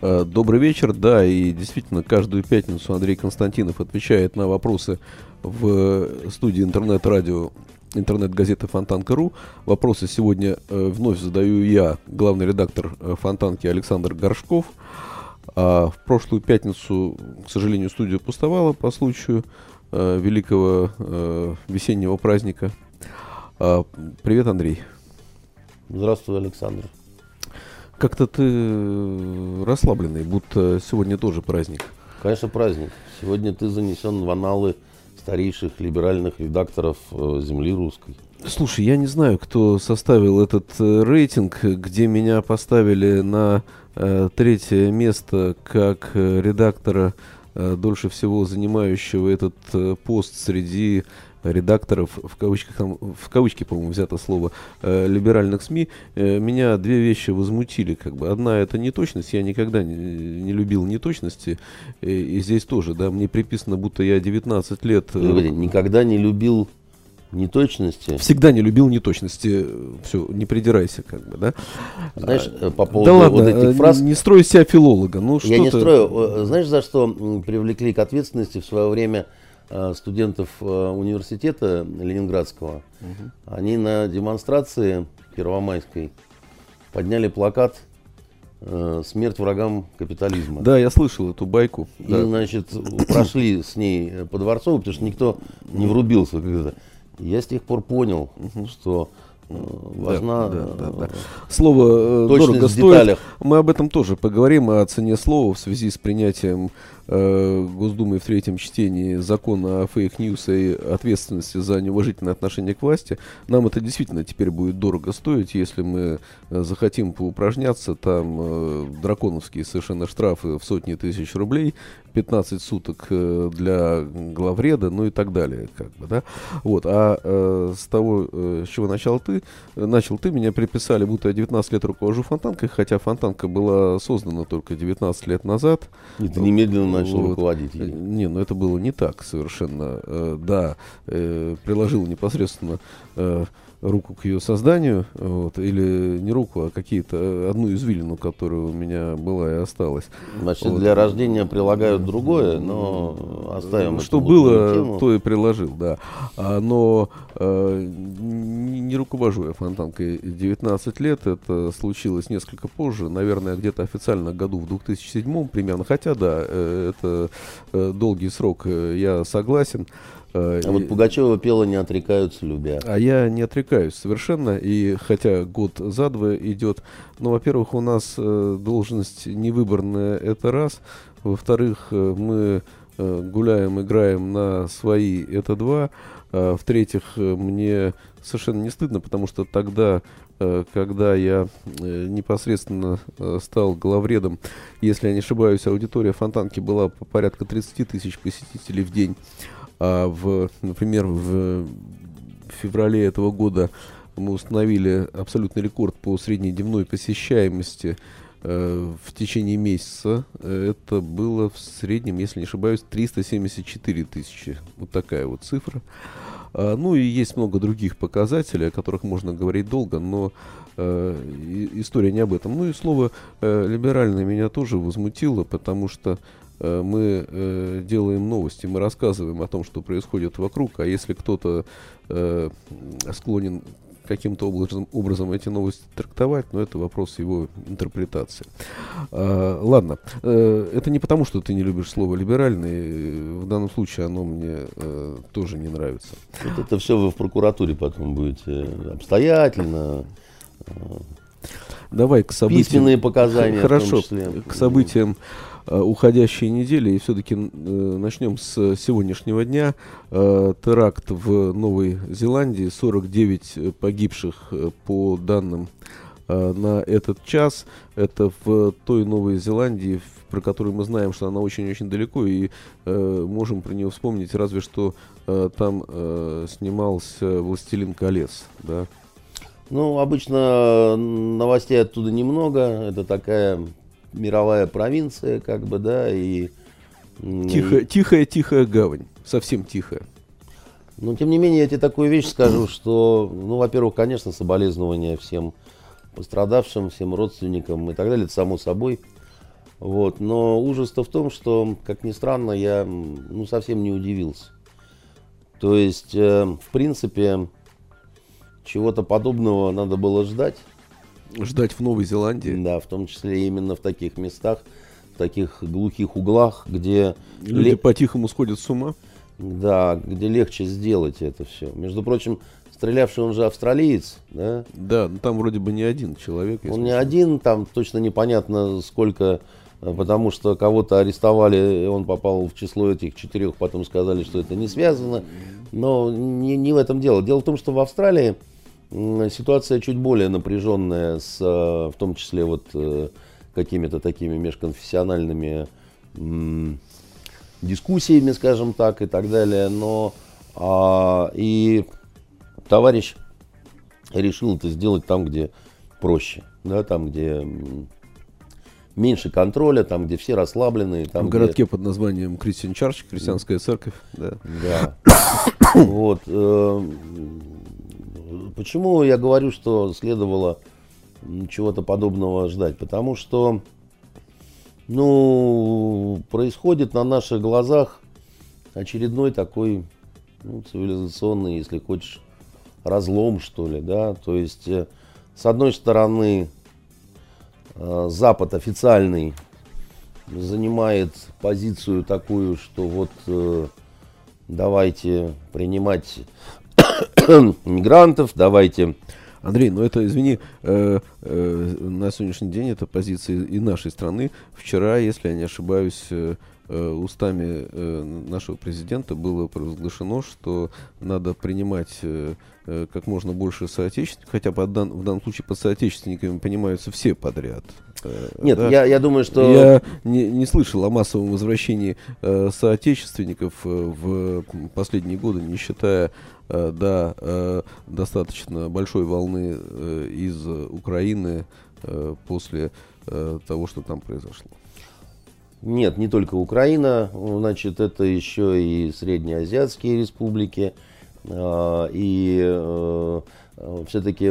добрый вечер, да, и действительно каждую пятницу Андрей Константинов отвечает на вопросы в студии интернет-радио интернет-газеты Фонтанка.ру. Вопросы сегодня э, вновь задаю я, главный редактор э, Фонтанки Александр Горшков. А в прошлую пятницу, к сожалению, студия пустовала по случаю э, великого э, весеннего праздника. А, привет, Андрей. Здравствуй, Александр. Как-то ты э, расслабленный, будто сегодня тоже праздник. Конечно, праздник. Сегодня ты занесен в аналы старейших либеральных редакторов э, земли русской. Слушай, я не знаю, кто составил этот э, рейтинг, где меня поставили на э, третье место как редактора, э, дольше всего занимающего этот э, пост среди редакторов, в кавычках, в кавычки, по-моему, взято слово, э, либеральных СМИ, э, меня две вещи возмутили. Как бы. Одна это неточность, я никогда не, не любил неточности, и, э, и здесь тоже, да, мне приписано, будто я 19 лет... Э, Говори, никогда не любил неточности. Всегда не любил неточности. Все, не придирайся, как бы, да. Знаешь, а, по поводу да ладно, вот этих фраз. Не строй себя филолога. Ну, я не строю. Знаешь, за что привлекли к ответственности в свое время Э, студентов э, университета Ленинградского, угу. они на демонстрации Первомайской подняли плакат э, «Смерть врагам капитализма». Да, я слышал эту байку. И, да. значит, прошли с ней по Дворцову, потому что никто не врубился. Когда я с тех пор понял, угу. что важна да, да, да, да. слово дорого стоит. Мы об этом тоже поговорим о цене слова в связи с принятием э, Госдумы в третьем чтении закона о fake news и ответственности за неуважительное отношение к власти, нам это действительно теперь будет дорого стоить, если мы э, захотим поупражняться, там э, драконовские совершенно штрафы в сотни тысяч рублей, 15 суток для главреда, ну и так далее, как бы, да. Вот, а с того, с чего начал ты, начал ты, меня приписали, будто я 19 лет руковожу фонтанкой, хотя фонтанка была создана только 19 лет назад. Ты немедленно начал вот. руководить ей. Не, ну это было не так совершенно. Э, да, э, приложил непосредственно э, руку к ее созданию, вот, или не руку, а какие-то э, одну извилину, которая у меня была и осталась. Значит, вот. для рождения прилагают другое, но оставим. Что было, тему. то и приложил, да. А, но э, не, не руковожу я фонтанкой 19 лет, это случилось несколько позже, наверное, где-то официально году в 2007 примерно, хотя да, э, это долгий срок, я согласен. А и... вот Пугачева пела «Не отрекаются, любя». А я не отрекаюсь совершенно, и хотя год за два идет, но, во-первых, у нас э, должность невыборная, это раз, во-вторых, э, мы э, гуляем, играем на свои, это два, а, в-третьих, э, мне совершенно не стыдно, потому что тогда когда я непосредственно стал главредом, если я не ошибаюсь, аудитория Фонтанки была по порядка 30 тысяч посетителей в день. А в, например, в феврале этого года мы установили абсолютный рекорд по средней дневной посещаемости э, в течение месяца. Это было в среднем, если не ошибаюсь, 374 тысячи. Вот такая вот цифра. А, ну и есть много других показателей, о которых можно говорить долго, но э, история не об этом. Ну и слово э, либеральное меня тоже возмутило, потому что Э, мы э, делаем новости, мы рассказываем о том, что происходит вокруг, а если кто-то э, склонен каким-то образом, образом эти новости трактовать, но это вопрос его интерпретации. А, ладно, э, это не потому, что ты не любишь слово либеральный, в данном случае оно мне э, тоже не нравится. Вот это все вы в прокуратуре потом будете обстоятельно. Э, Давай к событиям. Письменные показания. Хорошо, к событиям Э, уходящей недели. И все-таки э, начнем с сегодняшнего дня. Э, теракт в Новой Зеландии. 49 погибших по данным э, на этот час. Это в той Новой Зеландии, про которую мы знаем, что она очень-очень далеко, и э, можем про нее вспомнить, разве что э, там э, снимался «Властелин колец», да? Ну, обычно новостей оттуда немного, это такая мировая провинция, как бы, да, и... Тихая, тихая, тихая гавань, совсем тихая. Но, тем не менее, я тебе такую вещь скажу, что, ну, во-первых, конечно, соболезнования всем пострадавшим, всем родственникам и так далее, это само собой. Вот. Но ужас-то в том, что, как ни странно, я ну, совсем не удивился. То есть, э, в принципе, чего-то подобного надо было ждать. Ждать в Новой Зеландии? Да, в том числе именно в таких местах, в таких глухих углах, где... Люди ле... по-тихому сходят с ума? Да, где легче сделать это все. Между прочим, стрелявший он же австралиец, да? Да, ну там вроде бы не один человек. Он не один, там точно непонятно сколько, э, потому что кого-то арестовали, он попал в число этих четырех, потом сказали, что это не связано. Но не, не в этом дело. Дело в том, что в Австралии ситуация чуть более напряженная, с, э, в том числе вот э, какими-то такими межконфессиональными дискуссиями, скажем так, и так далее. Но а, и товарищ решил это сделать там, где проще, да, там, где меньше контроля, там, где все расслаблены. Там, в городке где... под названием Кристиан Чарч, христианская церковь. Да. да. Вот. Э, почему я говорю, что следовало чего-то подобного ждать? Потому что ну, происходит на наших глазах очередной такой ну, цивилизационный, если хочешь, разлом, что ли, да, то есть, э, с одной стороны, э, Запад официальный занимает позицию такую, что вот э, давайте принимать мигрантов, давайте Андрей, ну это, извини, э, э, на сегодняшний день это позиция и нашей страны. Вчера, если я не ошибаюсь, э, э устами э, нашего президента было провозглашено, что надо принимать э, как можно больше соотечественников, хотя по дан, в данном случае под соотечественниками понимаются все подряд. Нет, да? я, я думаю, что... Я не, не слышал о массовом возвращении э, соотечественников в последние годы, не считая Э, да, э, достаточно большой волны э, из Украины после того, что там произошло. Нет, не только Украина, значит, это еще и среднеазиатские республики, и все-таки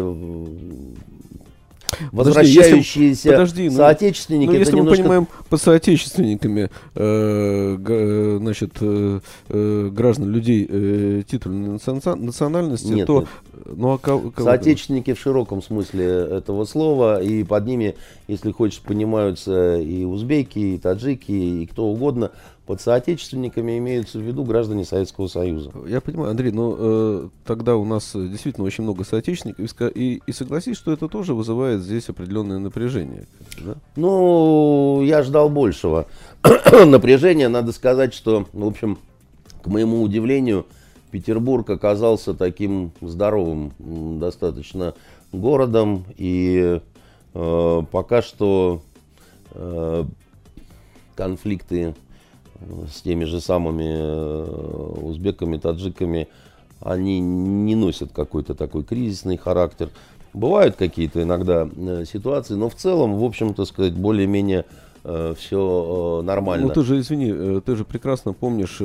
возвращающиеся подожди, подожди, ну, соотечественники. Ну, если немножко... мы понимаем по соотечественниками, э, г, значит, э, э, граждан людей э, титульной национальности, нет, то... Нет. Ну, а кого, кого соотечественники в широком смысле этого слова, и под ними, если хочешь, понимаются и узбеки, и таджики, и кто угодно. Под соотечественниками имеются в виду граждане Советского Союза. Я понимаю, Андрей, но э, тогда у нас действительно очень много соотечественников, и, и согласись, что это тоже вызывает здесь определенное напряжение. Да? Ну, я ждал большего напряжения. Надо сказать, что, в общем, к моему удивлению, Петербург оказался таким здоровым достаточно городом, и э, пока что э, конфликты с теми же самыми э, узбеками, таджиками, они не носят какой-то такой кризисный характер. Бывают какие-то иногда э, ситуации, но в целом, в общем-то, сказать, более-менее э, все нормально. Ну ты же, извини, ты же прекрасно помнишь,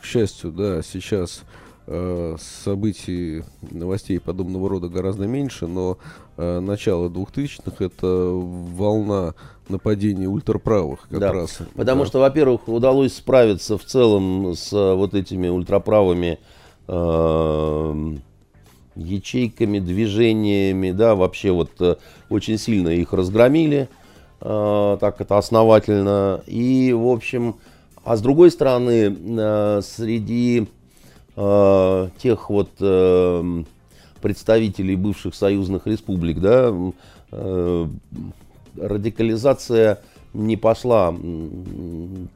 к счастью, да, сейчас событий, новостей подобного рода гораздо меньше, но э, начало 2000-х это волна нападений ультраправых как да, раз. Потому да. что, во-первых, удалось справиться в целом с вот этими ультраправыми э, ячейками, движениями, да, вообще вот э, очень сильно их разгромили, э, так это основательно. И, в общем, а с другой стороны, э, среди э, тех вот э, представителей бывших союзных республик, да, э, радикализация не пошла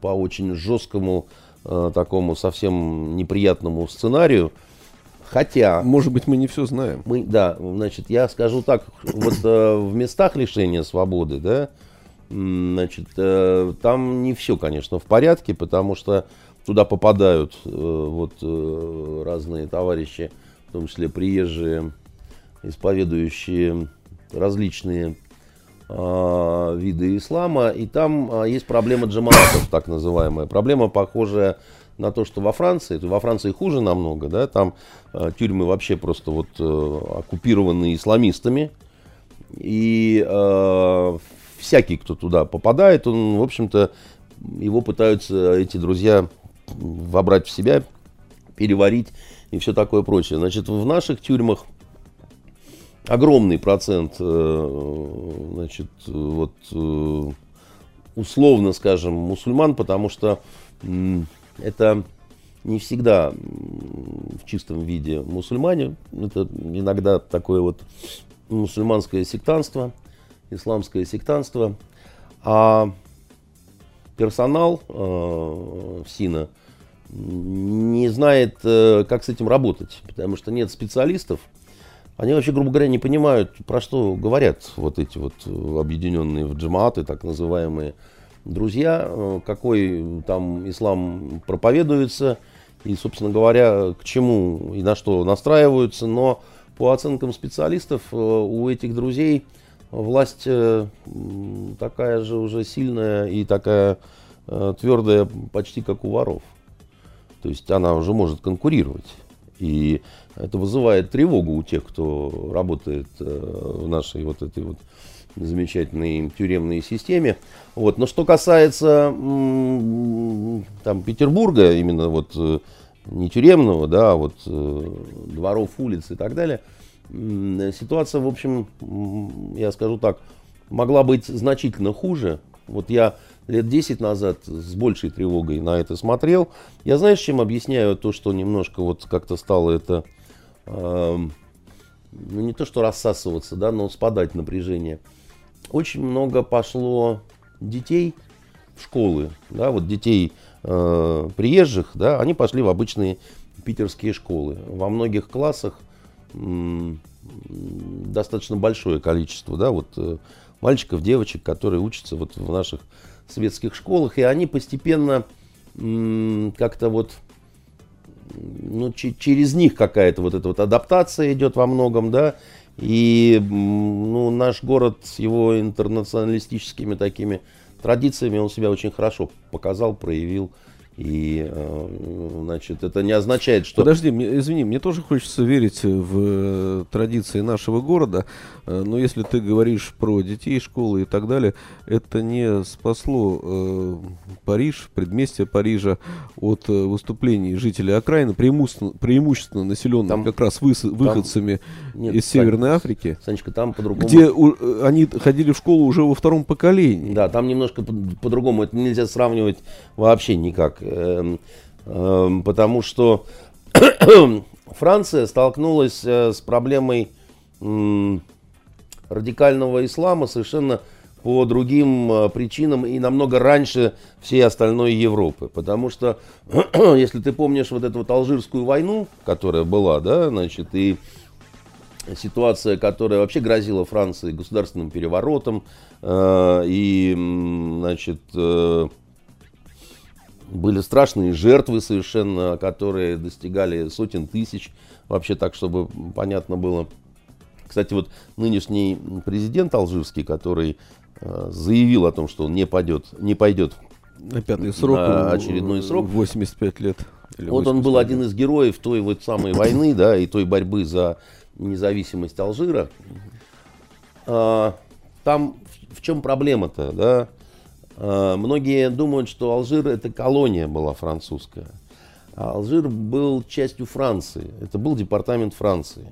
по очень жесткому, э, такому совсем неприятному сценарию. Хотя... Может быть, мы не все знаем. Мы, да, значит, я скажу так, вот э, в местах лишения свободы, да, значит, э, там не все, конечно, в порядке, потому что туда попадают э, вот э, разные товарищи, в том числе приезжие, исповедующие различные э, виды ислама, и там э, есть проблема джамаатов, так называемая. Проблема похожая на то, что во Франции, во Франции хуже намного, да, там э, тюрьмы вообще просто вот э, оккупированы исламистами, и э, всякий, кто туда попадает, он, в общем-то, его пытаются эти друзья вобрать в себя, переварить и все такое прочее. Значит, в наших тюрьмах огромный процент, э, значит, вот э, условно скажем, мусульман, потому что это не всегда в чистом виде мусульмане, это иногда такое вот мусульманское сектанство, исламское сектанство, а персонал э, в СИНа не знает, э, как с этим работать, потому что нет специалистов. Они вообще, грубо говоря, не понимают, про что говорят вот эти вот объединенные в джамааты, так называемые, друзья, э, какой там ислам проповедуется и, собственно говоря, к чему и на что настраиваются. Но по оценкам специалистов э, у этих друзей власть э, такая же уже сильная и такая твердая почти как у воров. То есть она уже может конкурировать. И это вызывает тревогу у тех, кто работает в нашей вот этой вот замечательной тюремной системе. Вот. Но что касается там, Петербурга, именно вот э, не тюремного, да, а вот э, дворов, улиц и так далее, ситуация, в общем, я скажу так, могла быть значительно хуже. Вот я лет 10 назад с большей тревогой на это смотрел. Я знаешь, чем объясняю то, что немножко вот как-то стало это, э, не то что рассасываться, да, но спадать напряжение очень много пошло детей в школы, да, вот детей э, приезжих, да, они пошли в обычные питерские школы. Во многих классах м, достаточно большое количество, да, вот э, мальчиков, девочек, которые учатся вот в наших светских школах, и они постепенно как-то вот ну, через них какая-то вот эта вот адаптация идет во многом, да, и ну, наш город с его интернационалистическими такими традициями, он себя очень хорошо показал, проявил. И, э, значит, это не означает, что... Подожди, мне, извини, мне тоже хочется верить в э, традиции нашего города, э, но если ты говоришь про детей, школы и так далее, это не спасло Париж, предместье Парижа от выступлений жителей окраины, преимущественно, преимущественно населенных там, как раз выс, выходцами нет, из Сань, Северной Африки. Санечка, там по-другому... Где у, они ходили в школу уже во втором поколении. Да, там немножко по-другому, по это нельзя сравнивать вообще никак. Эм, эм, потому что Франция столкнулась э, с проблемой радикального ислама совершенно по другим э, причинам и намного раньше всей остальной Европы. Потому что, если ты помнишь вот эту вот Алжирскую войну, которая была, да, значит, и ситуация, которая вообще грозила Франции государственным переворотом, э, и, значит, были страшные жертвы совершенно, которые достигали сотен тысяч. Вообще так, чтобы понятно было. Кстати, вот нынешний президент алжирский, который э, заявил о том, что он не пойдет, не пойдет на пятый срок, на очередной срок. 85 лет. Вот он был один из героев той вот самой войны, да, и той борьбы за независимость Алжира. А, там в чем проблема-то, да? Э, многие думают, что Алжир это колония была французская. А Алжир был частью Франции. Это был департамент Франции.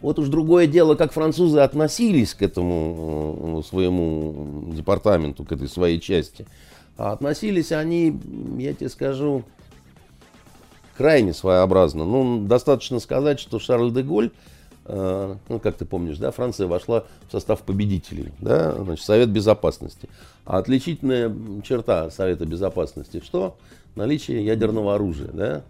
Вот уж другое дело, как французы относились к этому э, своему департаменту, к этой своей части. А относились они, я тебе скажу, крайне своеобразно. Ну, достаточно сказать, что Шарль де Голь ну, как ты помнишь, да, Франция вошла в состав победителей, да, значит, Совет Безопасности. А отличительная черта Совета Безопасности что? Наличие ядерного оружия, да.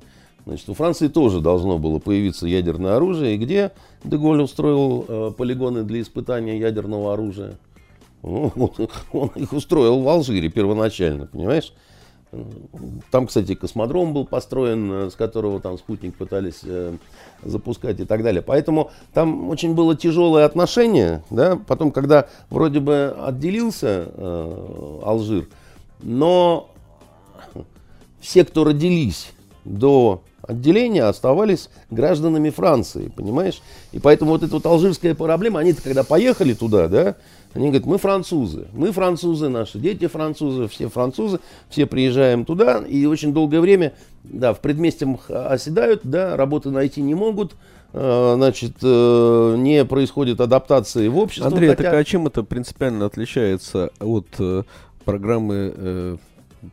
Значит, у Франции тоже должно было появиться ядерное оружие. И где Деголь устроил э, полигоны для испытания ядерного оружия? Ну, вот, он их устроил в Алжире первоначально, понимаешь? Там, кстати, космодром был построен, э, с которого там спутник пытались э, запускать и так далее. Поэтому там очень было тяжелое отношение. Да? Потом, когда вроде бы отделился э, Алжир, но все, кто родились до отделения, оставались гражданами Франции, понимаешь? И поэтому вот эта вот алжирская проблема, они-то когда поехали туда, да, они говорят, мы французы, мы французы, наши дети французы, все французы, все приезжаем туда, и очень долгое время, да, в предместьях оседают, да, работы найти не могут, э, значит, э, не происходит адаптации в обществе. Андрей, хотя... так а чем это принципиально отличается от э, программы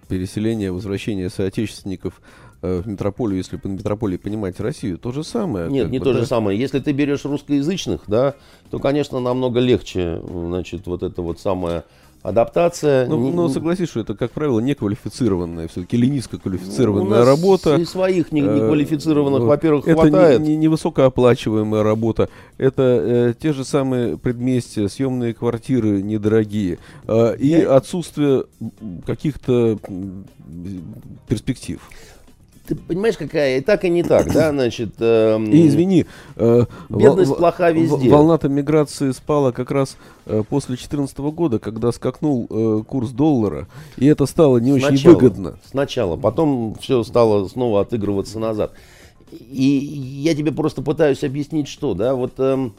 переселения, возвращения соотечественников в метрополию, если по метрополии понимать Россию, то же самое. Нет, не бы, то да? же самое. Если ты берешь русскоязычных, да, то, конечно, намного легче, значит, вот это вот самое адаптация. Ну, не, ну согласись, что это, как правило, неквалифицированная, все-таки или низкоквалифицированная работа. И своих неквалифицированных, э, во-первых, это хватает. Не, не, не работа. Это э, те же самые предместья, съемные квартиры недорогие. Э, и Я... отсутствие каких-то перспектив ты понимаешь, какая и так, и не так, да, значит... Э, и извини, э, бедность плоха везде. Волна-то миграции спала как раз э, после 2014 года, когда скакнул э, курс доллара, и это стало не сначала, очень выгодно. Сначала, потом все стало снова отыгрываться назад. И я тебе просто пытаюсь объяснить, что, да, вот... Э,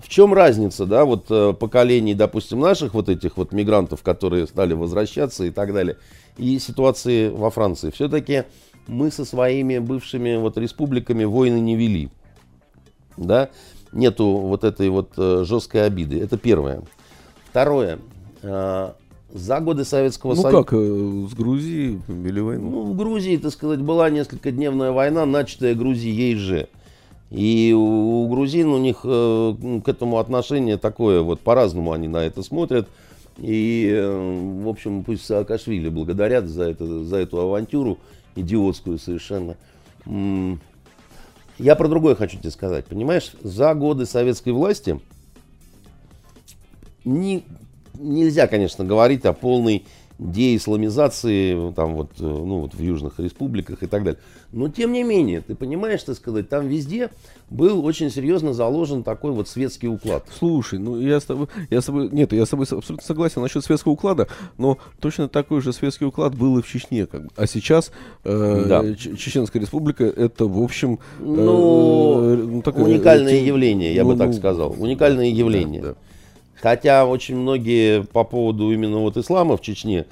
в чем разница, да, вот э, поколений, допустим, наших вот этих вот мигрантов, которые стали возвращаться и так далее, и ситуации во Франции. Все-таки мы со своими бывшими вот республиками войны не вели. Да? Нету вот этой вот э, жесткой обиды. Это первое. Второе. Э, за годы Советского Союза... Ну как, э, с Грузией вели войну? Ну, в Грузии, так сказать, была несколько дневная война, начатая Грузией же. И у, у грузин у них э, к этому отношение такое, вот по-разному они на это смотрят. И, э, в общем, пусть Саакашвили благодарят за, это, за эту авантюру, идиотскую совершенно. Я про другое хочу тебе сказать. Понимаешь, за годы советской власти не, нельзя, конечно, говорить о полной деисламизации там вот, э, ну, вот в южных республиках и так далее. Но тем не менее, ты понимаешь, так сказать, там везде был очень серьезно заложен такой вот светский уклад. Слушай, ну я с тобой, я с тобой, нет, я с тобой абсолютно согласен насчет светского уклада, но точно такой же светский уклад был и в Чечне, как бы. а сейчас э, да. Чеченская республика это в общем э, ну, э, ну, так, уникальное э, явление, я ну, бы так ну, сказал, уникальное явление. Да, да. Хотя очень многие по поводу именно вот ислама в Чечне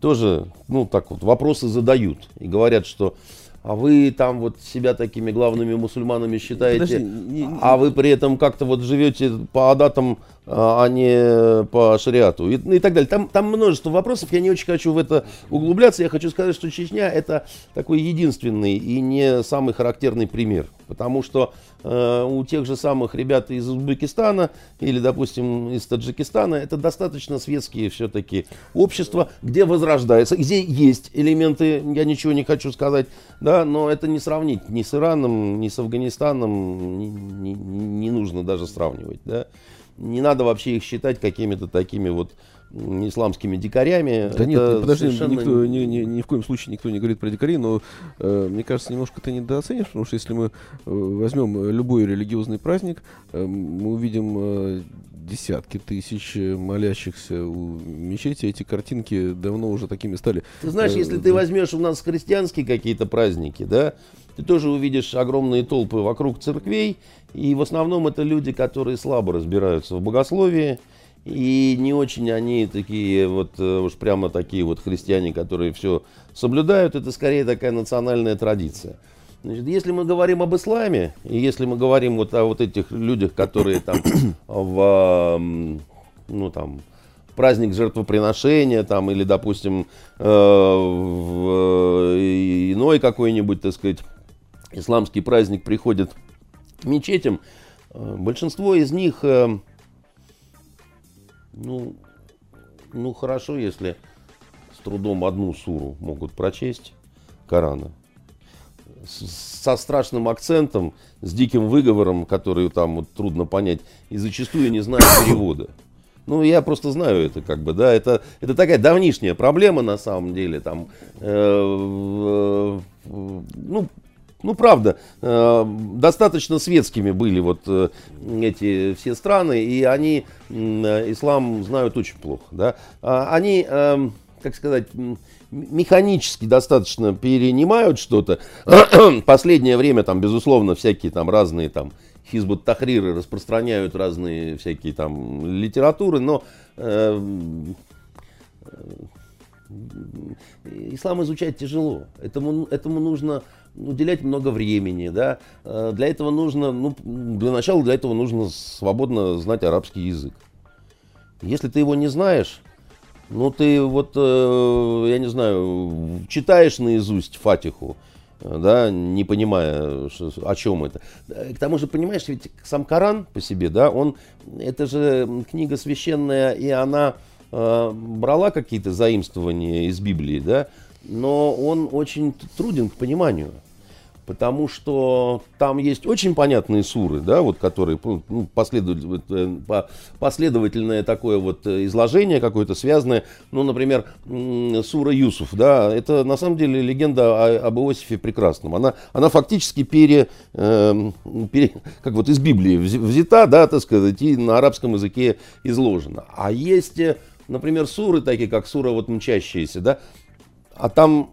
тоже, ну, так вот, вопросы задают. И говорят, что а вы там вот себя такими главными мусульманами считаете, Подожди, не, не, а вы при этом как-то вот живете по адатам, а, а не по шариату и, и так далее. Там, там множество вопросов, я не очень хочу в это углубляться. Я хочу сказать, что Чечня это такой единственный и не самый характерный пример. Потому что э, у тех же самых ребят из Узбекистана или, допустим, из Таджикистана это достаточно светские все-таки общества, где возрождается, где есть элементы, я ничего не хочу сказать, да, но это не сравнить ни с Ираном, ни с Афганистаном, не, не, не нужно даже сравнивать, да. Не надо вообще их считать какими-то такими вот исламскими дикарями. Да нет, подожди, совершенно... никто, ни, ни, ни в коем случае никто не говорит про дикарей, но э, мне кажется, немножко ты недооценишь, потому что если мы э, возьмем любой религиозный праздник, э, мы увидим э, десятки тысяч молящихся у мечети, эти картинки давно уже такими стали. Ты знаешь, э, если да. ты возьмешь у нас христианские какие-то праздники, да, ты тоже увидишь огромные толпы вокруг церквей, и в основном это люди, которые слабо разбираются в богословии, и не очень они такие вот э, уж прямо такие вот христиане, которые все соблюдают. Это скорее такая национальная традиция. Значит, если мы говорим об исламе, и если мы говорим вот о вот этих людях, которые там в, ну там, праздник жертвоприношения, там, или, допустим, э, в иной какой-нибудь, так сказать, исламский праздник приходят к мечетям, э, большинство из них ну, ну хорошо, если с трудом одну суру могут прочесть Корана. со страшным акцентом, с диким выговором, который там вот трудно понять, и зачастую не знаю перевода. Ну, я просто знаю это, как бы, да, это, это такая давнишняя проблема на самом деле, там, э, э, ну, ну, правда, э, достаточно светскими были вот э, эти все страны, и они э, ислам знают очень плохо, да. А они, э, как сказать, механически достаточно перенимают что-то. Последнее время там, безусловно, всякие там разные там Хизбут Тахриры распространяют разные всякие там литературы, но э, ислам изучать тяжело. Этому, этому нужно уделять много времени, да. Э, для этого нужно, ну, для начала для этого нужно свободно знать арабский язык. Если ты его не знаешь, ну, ты вот, э, я не знаю, читаешь наизусть Фатиху, да, не понимая, о чем это. К тому же, понимаешь, ведь сам Коран по себе, да, он, это же книга священная, и она э, брала какие-то заимствования из Библии, да, но он очень труден к пониманию потому что там есть очень понятные суры, да, вот которые ну, последовательное, последовательное такое вот изложение какое-то связанное, ну, например, сура Юсуф, да, это на самом деле легенда об Иосифе Прекрасном. Она, она фактически пере, э, пере, как вот из Библии взята, да, так сказать, и на арабском языке изложена. А есть, например, суры такие, как сура вот мчащиеся, да, а там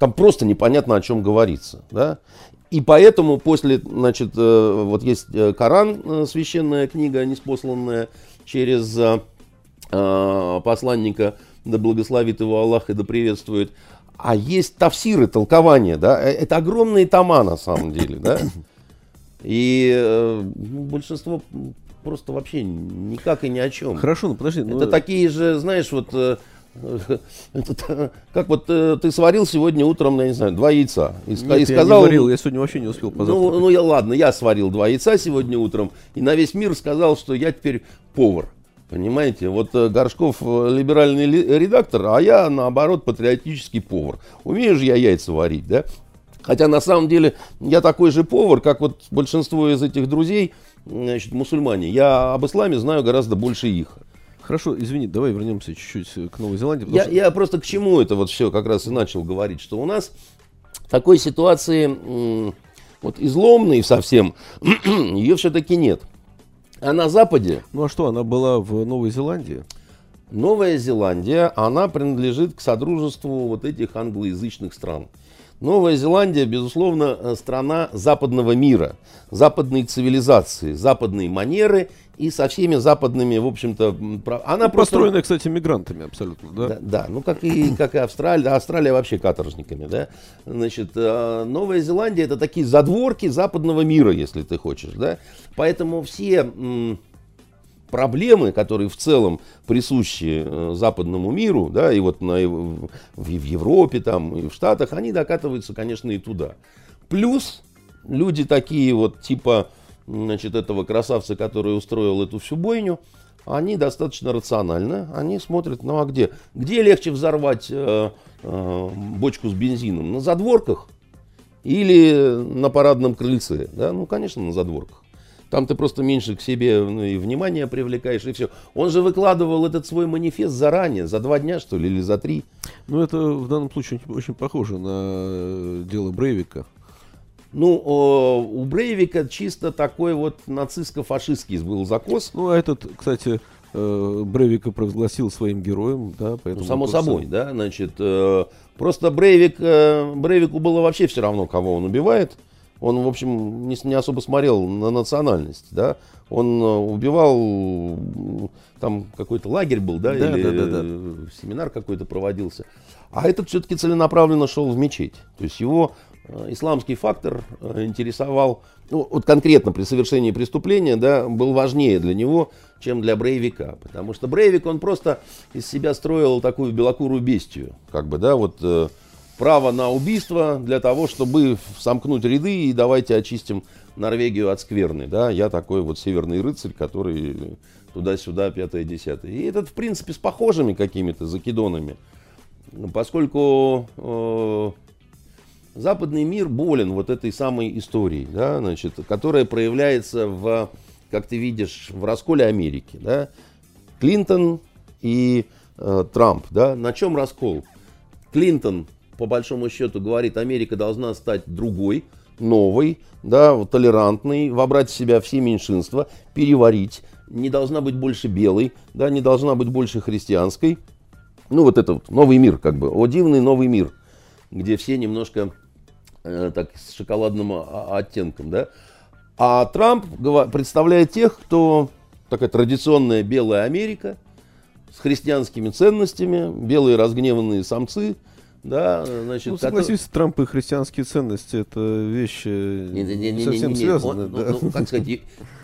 там просто непонятно, о чем говорится. Да? И поэтому после, значит, э, вот есть э, Коран, э, священная книга, неспосланная через посланника, да благословит его Аллах и да приветствует. А есть тавсиры, толкования, да, это огромные тома на самом деле, да. И ну, большинство просто вообще никак и ни о чем. Хорошо, ну подожди. Ну... Это такие же, знаешь, вот как вот э, ты сварил сегодня утром, я не знаю, два яйца. И, Нет, и сказал, я не варил, я сегодня вообще не успел позавтракать. Ну, ну я, ладно, я сварил два яйца сегодня утром, и на весь мир сказал, что я теперь повар. Понимаете, вот э, Горшков э, либеральный редактор, а я, наоборот, патриотический повар. Умею же я яйца варить, да? Хотя на самом деле я такой же повар, как вот большинство из этих друзей, значит, мусульмане. Я об исламе знаю гораздо больше их. Хорошо, извини, давай вернемся чуть-чуть к Новой Зеландии. Я, что... я просто к чему это вот все как раз и начал говорить, что у нас такой ситуации вот изломной совсем, ее все-таки нет. А на Западе... Ну а что, она была в Новой Зеландии? Новая Зеландия, она принадлежит к содружеству вот этих англоязычных стран. Новая Зеландия, безусловно, э, страна западного мира, западной цивилизации, западной манеры и со всеми западными, в общем-то, она ну, просто... построена, кстати, мигрантами абсолютно, да? Да, да ну как и, как и Австралия, Австралия вообще каторжниками, да? Значит, э, Новая Зеландия это такие задворки западного мира, если ты хочешь, да? Поэтому все проблемы, которые в целом присущи э, западному миру, да, и вот на, в, в Европе, там, и в Штатах, они докатываются, конечно, и туда. Плюс люди такие вот, типа, значит, этого красавца, который устроил эту всю бойню, они достаточно рационально, они смотрят, ну а где? Где легче взорвать э, э, бочку с бензином? На задворках или на парадном крыльце? Да? Ну, конечно, на задворках. Там ты просто меньше к себе ну, и внимания привлекаешь, и все. Он же выкладывал этот свой манифест заранее, за два дня, что ли, или за три. Ну, это в данном случае очень, похоже на э, дело Брейвика. Ну, у Брейвика чисто такой вот нацистско-фашистский был закос. Ну, а этот, кстати, э, Брейвика провозгласил своим героем, да, поэтому... Ну, само собой, да, значит, э, просто Брейвик, Брейвику было вообще все равно, кого он убивает он, в общем, не, не особо смотрел на национальность, да, он э, убивал, там какой-то лагерь был, да, да или да, да, да. семинар какой-то проводился, а этот все-таки целенаправленно шел в мечеть, то есть его э, исламский фактор э, интересовал, ну, вот конкретно при совершении преступления, да, был важнее для него, чем для Брейвика, потому что Брейвик, он просто из себя строил такую белокурую бестию, как бы, да, вот право на убийство для того, чтобы сомкнуть ряды и давайте очистим Норвегию от скверны. Да? Я такой вот северный рыцарь, который туда-сюда, пятое, десятое. И этот, в принципе, с похожими какими-то закидонами. Поскольку э, западный мир болен вот этой самой историей, да, значит, которая проявляется в, как ты видишь, в расколе Америки. Да? Клинтон и э, Трамп. Да? На чем раскол? Клинтон, по большому счету, говорит, Америка должна стать другой, новой, да, толерантной, вобрать в себя все меньшинства, переварить, не должна быть больше белой, да, не должна быть больше христианской. Ну, вот это вот новый мир, как бы, о дивный новый мир, где все немножко э, так с шоколадным оттенком, да. А Трамп представляет тех, кто такая традиционная белая Америка с христианскими ценностями, белые разгневанные самцы – да, значит, ну, согласись, который... Трамп и христианские ценности это вещи не, не, не, совсем не, не, не. связаны. Он, да. ну, ну, как сказать,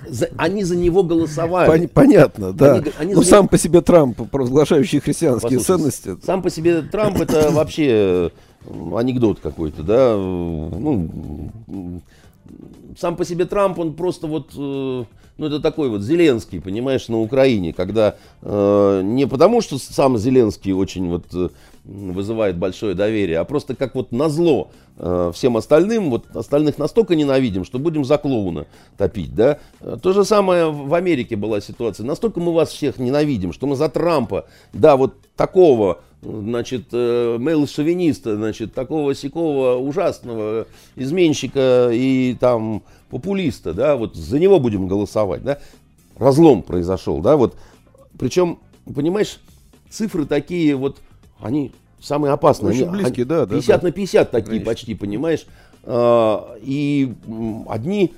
за, они за него голосовали. Пон, понятно, да. Они, они ну, сам него... по себе Трамп, провозглашающий христианские Послушайте, ценности. Сам по себе Трамп это вообще анекдот какой-то, да. Ну, сам по себе Трамп, он просто вот э, ну это такой вот Зеленский, понимаешь, на Украине, когда э, не потому, что сам Зеленский очень вот э, вызывает большое доверие, а просто как вот назло э, всем остальным, вот остальных настолько ненавидим, что будем за клоуна топить, да. То же самое в Америке была ситуация. Настолько мы вас всех ненавидим, что мы за Трампа, да, вот такого значит, э, мейл-шовиниста, значит, такого сякого ужасного изменщика и там популиста, да, вот за него будем голосовать, да, разлом произошел, да, вот, причем, понимаешь, цифры такие вот, они самые опасные. Очень они, близкие, они, да, 50 да, на 50 такие Конечно. почти, понимаешь, а, и одни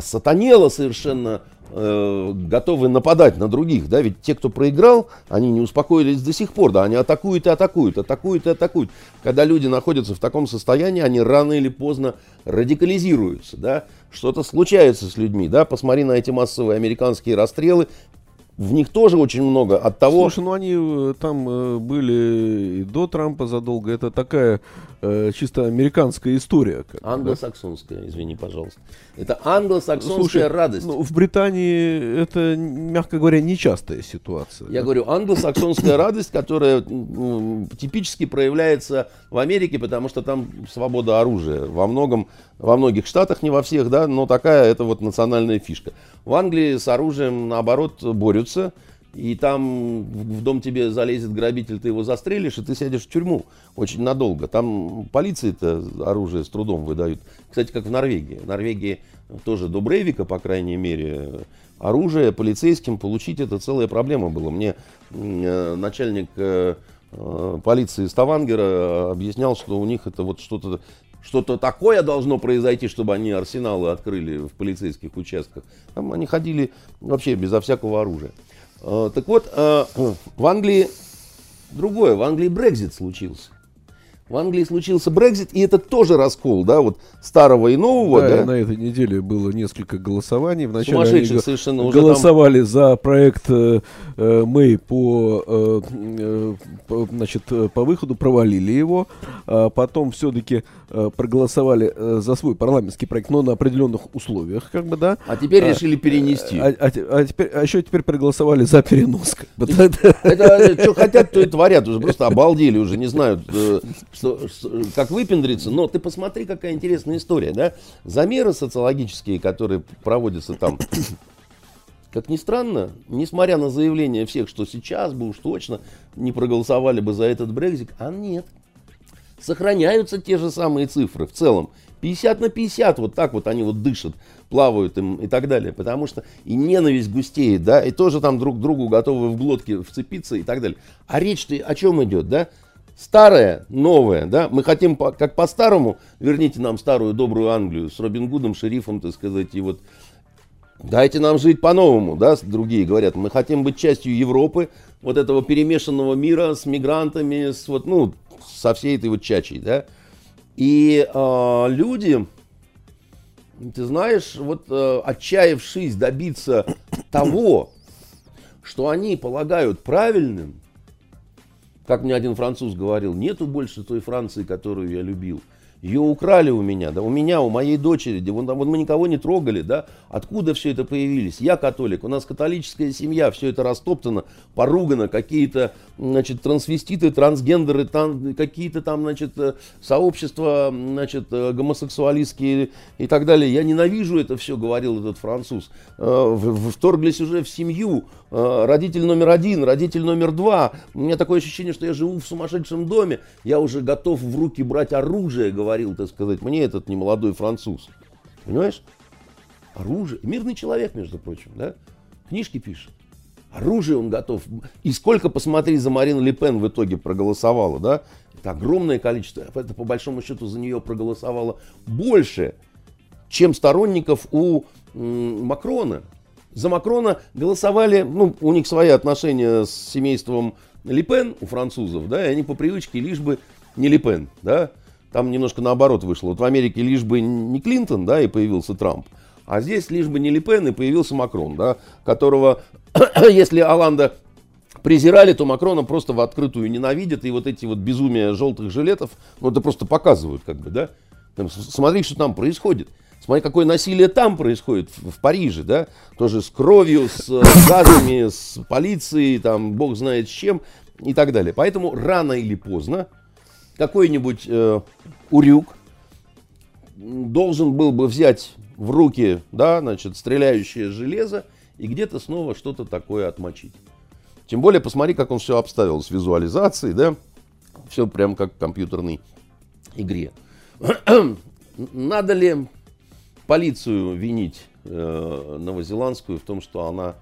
сатанело совершенно э, готовы нападать на других, да, ведь те, кто проиграл, они не успокоились до сих пор, да, они атакуют и атакуют, атакуют и атакуют. Когда люди находятся в таком состоянии, они рано или поздно радикализируются, да, что-то случается с людьми, да, посмотри на эти массовые американские расстрелы, в них тоже очень много от того... Слушай, ну они э, там э, были и до Трампа задолго. Это такая э, чисто американская история. Как, англосаксонская, да? извини, пожалуйста. Это англосаксонская Слушай, радость. Ну, в Британии это, мягко говоря, нечастая ситуация. Я да? говорю, англосаксонская радость, которая ну, типически проявляется в Америке, потому что там свобода оружия. Во многом, во многих штатах, не во всех, да, но такая это вот национальная фишка. В Англии с оружием, наоборот, борются. И там в дом тебе залезет грабитель, ты его застрелишь, и ты сядешь в тюрьму очень надолго. Там полиции-то оружие с трудом выдают. Кстати, как в Норвегии. В Норвегии тоже до Брейвика, по крайней мере, оружие полицейским получить это целая проблема была. Мне э, начальник э, э, полиции Ставангера объяснял, что у них это вот что-то что-то такое должно произойти, чтобы они арсеналы открыли в полицейских участках. Там они ходили вообще безо всякого оружия. Э, так вот, э, в Англии другое. В Англии Брекзит случился. В Англии случился Брекзит, и это тоже раскол, да, вот старого и нового. Да, да? на этой неделе было несколько голосований. Вначале они совершенно уже голосовали там... за проект э, э, Мэй по, э, э, по, значит, по выходу, провалили его. А потом все-таки э, проголосовали э, за свой парламентский проект, но на определенных условиях, как бы, да. А теперь а, решили перенести. А, а, а, теперь, а еще теперь проголосовали за перенос. Как бы, это, что хотят, то и творят. Уже просто обалдели, уже не знают, э, что, как выпендриться. Но ты посмотри, какая интересная история, да. Замеры социологические, которые проводятся там, как ни странно, несмотря на заявление всех, что сейчас бы уж точно не проголосовали бы за этот Брекзит, а нет сохраняются те же самые цифры в целом. 50 на 50, вот так вот они вот дышат, плавают им и так далее. Потому что и ненависть густеет, да, и тоже там друг другу готовы в глотке вцепиться и так далее. А речь-то о чем идет, да? Старое, новое, да? Мы хотим по, как по-старому, верните нам старую добрую Англию с Робин Гудом, шерифом, так сказать, и вот Дайте нам жить по-новому, да, другие говорят. Мы хотим быть частью Европы, вот этого перемешанного мира с мигрантами, с вот, ну, со всей этой вот чачей, да. И э, люди, ты знаешь, вот э, отчаявшись добиться того, что они полагают правильным, как мне один француз говорил, нету больше той Франции, которую я любил. Ее украли у меня, да, у меня, у моей дочери, вот, вот мы никого не трогали, да. Откуда все это появились? Я католик, у нас католическая семья, все это растоптано, поругано, какие-то, значит, трансвеститы, трансгендеры, там, какие-то там, значит, сообщества, значит, гомосексуалистские и так далее. Я ненавижу это все, говорил этот француз. Э, вторглись уже в семью, родитель номер один, родитель номер два. У меня такое ощущение, что я живу в сумасшедшем доме, я уже готов в руки брать оружие, говорил, так сказать, мне этот немолодой француз. Понимаешь? Оружие. Мирный человек, между прочим, да? Книжки пишет. Оружие он готов. И сколько, посмотри, за Марин Ле Пен в итоге проголосовало, да? Это огромное количество. Это, по большому счету, за нее проголосовало больше, чем сторонников у Макрона. За Макрона голосовали, ну, у них свои отношения с семейством Ле Пен, у французов, да, и они по привычке лишь бы не Ле Пен, да. Там немножко наоборот вышло. Вот в Америке лишь бы не Клинтон, да, и появился Трамп, а здесь лишь бы не Лепен и появился Макрон, да, которого, если Аланда презирали, то Макрона просто в открытую ненавидят, и вот эти вот безумия желтых жилетов, ну это просто показывают, как бы, да. Там, смотри, что там происходит. Смотри, какое насилие там происходит, в, в Париже, да, тоже с кровью, с э, газами, с полицией, там, бог знает с чем и так далее. Поэтому рано или поздно какой-нибудь э, урюк должен был бы взять в руки, да, значит, стреляющее железо и где-то снова что-то такое отмочить. Тем более, посмотри, как он все обставил с визуализацией, да, все прям как в компьютерной игре. Надо ли полицию винить э, новозеландскую в том, что она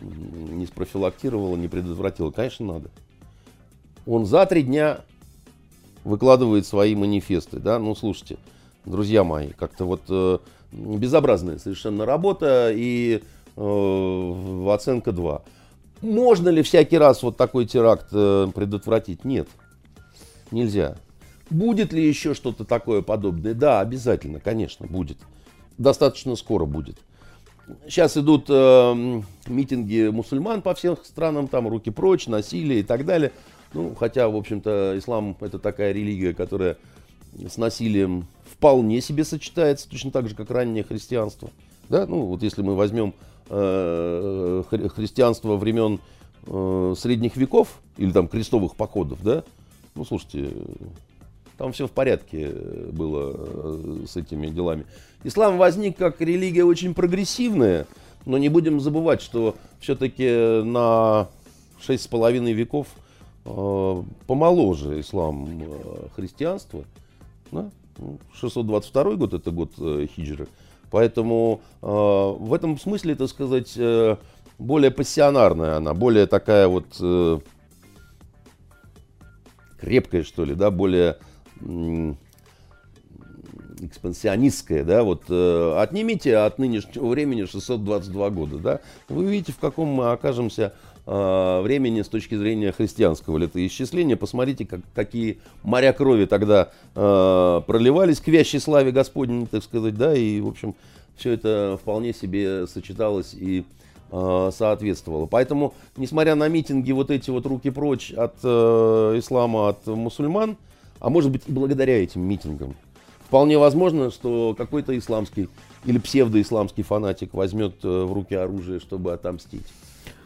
не спрофилактировала, не предотвратила? Конечно, надо. Он за три дня выкладывает свои манифесты, да, ну, слушайте, друзья мои, как-то вот э, безобразная совершенно работа и э, оценка 2. Можно ли всякий раз вот такой теракт э, предотвратить? Нет, нельзя. Будет ли еще что-то такое подобное? Да, обязательно, конечно, будет. Достаточно скоро будет. Сейчас идут э, митинги мусульман по всем странам, там руки прочь, насилие и так далее. Ну, хотя, в общем-то, ислам это такая религия, которая с насилием вполне себе сочетается, точно так же, как раннее христианство. Да? Ну, вот если мы возьмем э, христианство времен э, средних веков или там крестовых походов, да, ну, слушайте, там все в порядке было э, с этими делами. Ислам возник как религия очень прогрессивная, но не будем забывать, что все-таки на шесть с половиной веков Э, помоложе ислам э, христианства. Да? 622 ну, год это год э, хиджры. Поэтому в этом смысле, так сказать, более пассионарная она, более такая вот крепкая, что ли, да, более экспансионистская, да, вот э, отнимите от нынешнего времени 622 года, да, вы видите, в каком мы окажемся э, времени с точки зрения христианского летоисчисления. Посмотрите, как, какие моря крови тогда э, проливались к вящей славе Господней, так сказать, да, и, в общем, все это вполне себе сочеталось и э, соответствовало. Поэтому, несмотря на митинги, вот эти вот руки прочь от э, ислама, от мусульман, а может быть благодаря этим митингам, вполне возможно, что какой-то исламский или псевдоисламский фанатик возьмет э, в руки оружие, чтобы отомстить.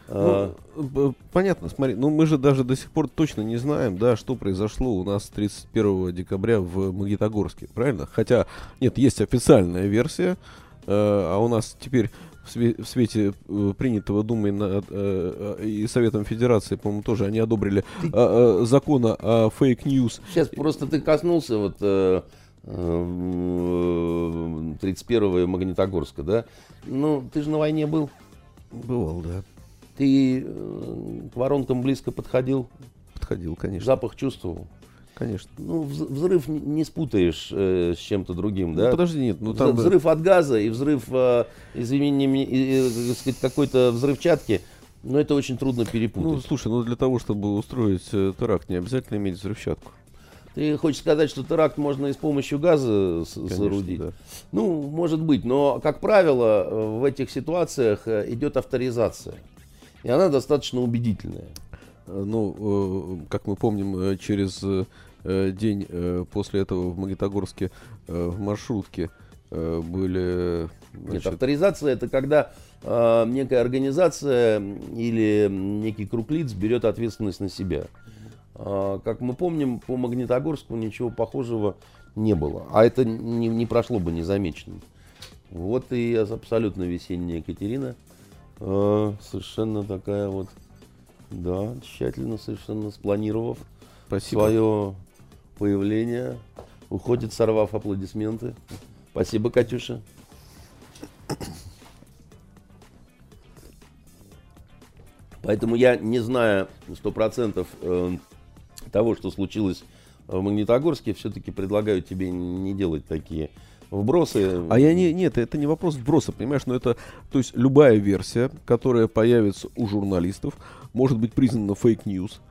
Ну, а, понятно, смотри, ну мы же даже до сих пор точно не знаем, да, что произошло у нас 31 декабря в Магнитогорске, правильно? Хотя, нет, есть официальная версия, э, а у нас теперь в, све в свете э, принятого Думой на, э, и Советом Федерации, по-моему, тоже они одобрили ты... э, закона о fake news. Сейчас просто ты коснулся вот... Э... 31 Магнитогорска, да? Ну, ты же на войне был? Бывал, да. Ты э, к воронкам близко подходил? Подходил, конечно. Запах чувствовал? Конечно. Ну, взрыв не спутаешь э, с чем-то другим, ну, да? Подожди, нет, ну там... Взрыв от газа и взрыв, э, извини, э, сказать, какой-то взрывчатки, ну, это очень трудно перепутать. Ну, слушай, ну для того, чтобы устроить э, теракт, не обязательно иметь взрывчатку. Ты хочешь сказать, что теракт можно и с помощью газа Конечно, соорудить? Да. Ну, может быть, но, как правило, э, в этих ситуациях э, идет авторизация. И она достаточно убедительная. Э, ну, э, как мы помним, э, через э, день э, после этого в Магнитогорске э, в маршрутке э, были... Значит... Нет, авторизация это когда э, некая организация или некий круг лиц берет ответственность на себя. Э, как мы помним, по Магнитогорску ничего похожего не было. А это не, не прошло бы незамеченным. Вот и абсолютно весенняя Екатерина. Э, совершенно такая вот, да, тщательно совершенно спланировав Спасибо. свое появление. Уходит, сорвав аплодисменты. Спасибо, Катюша. Поэтому я, не зная сто процентов э, того, что случилось в Магнитогорске, все-таки предлагаю тебе не делать такие вбросы. А я не, нет, это не вопрос вброса, понимаешь, но это, то есть любая версия, которая появится у журналистов, может быть признана fake news.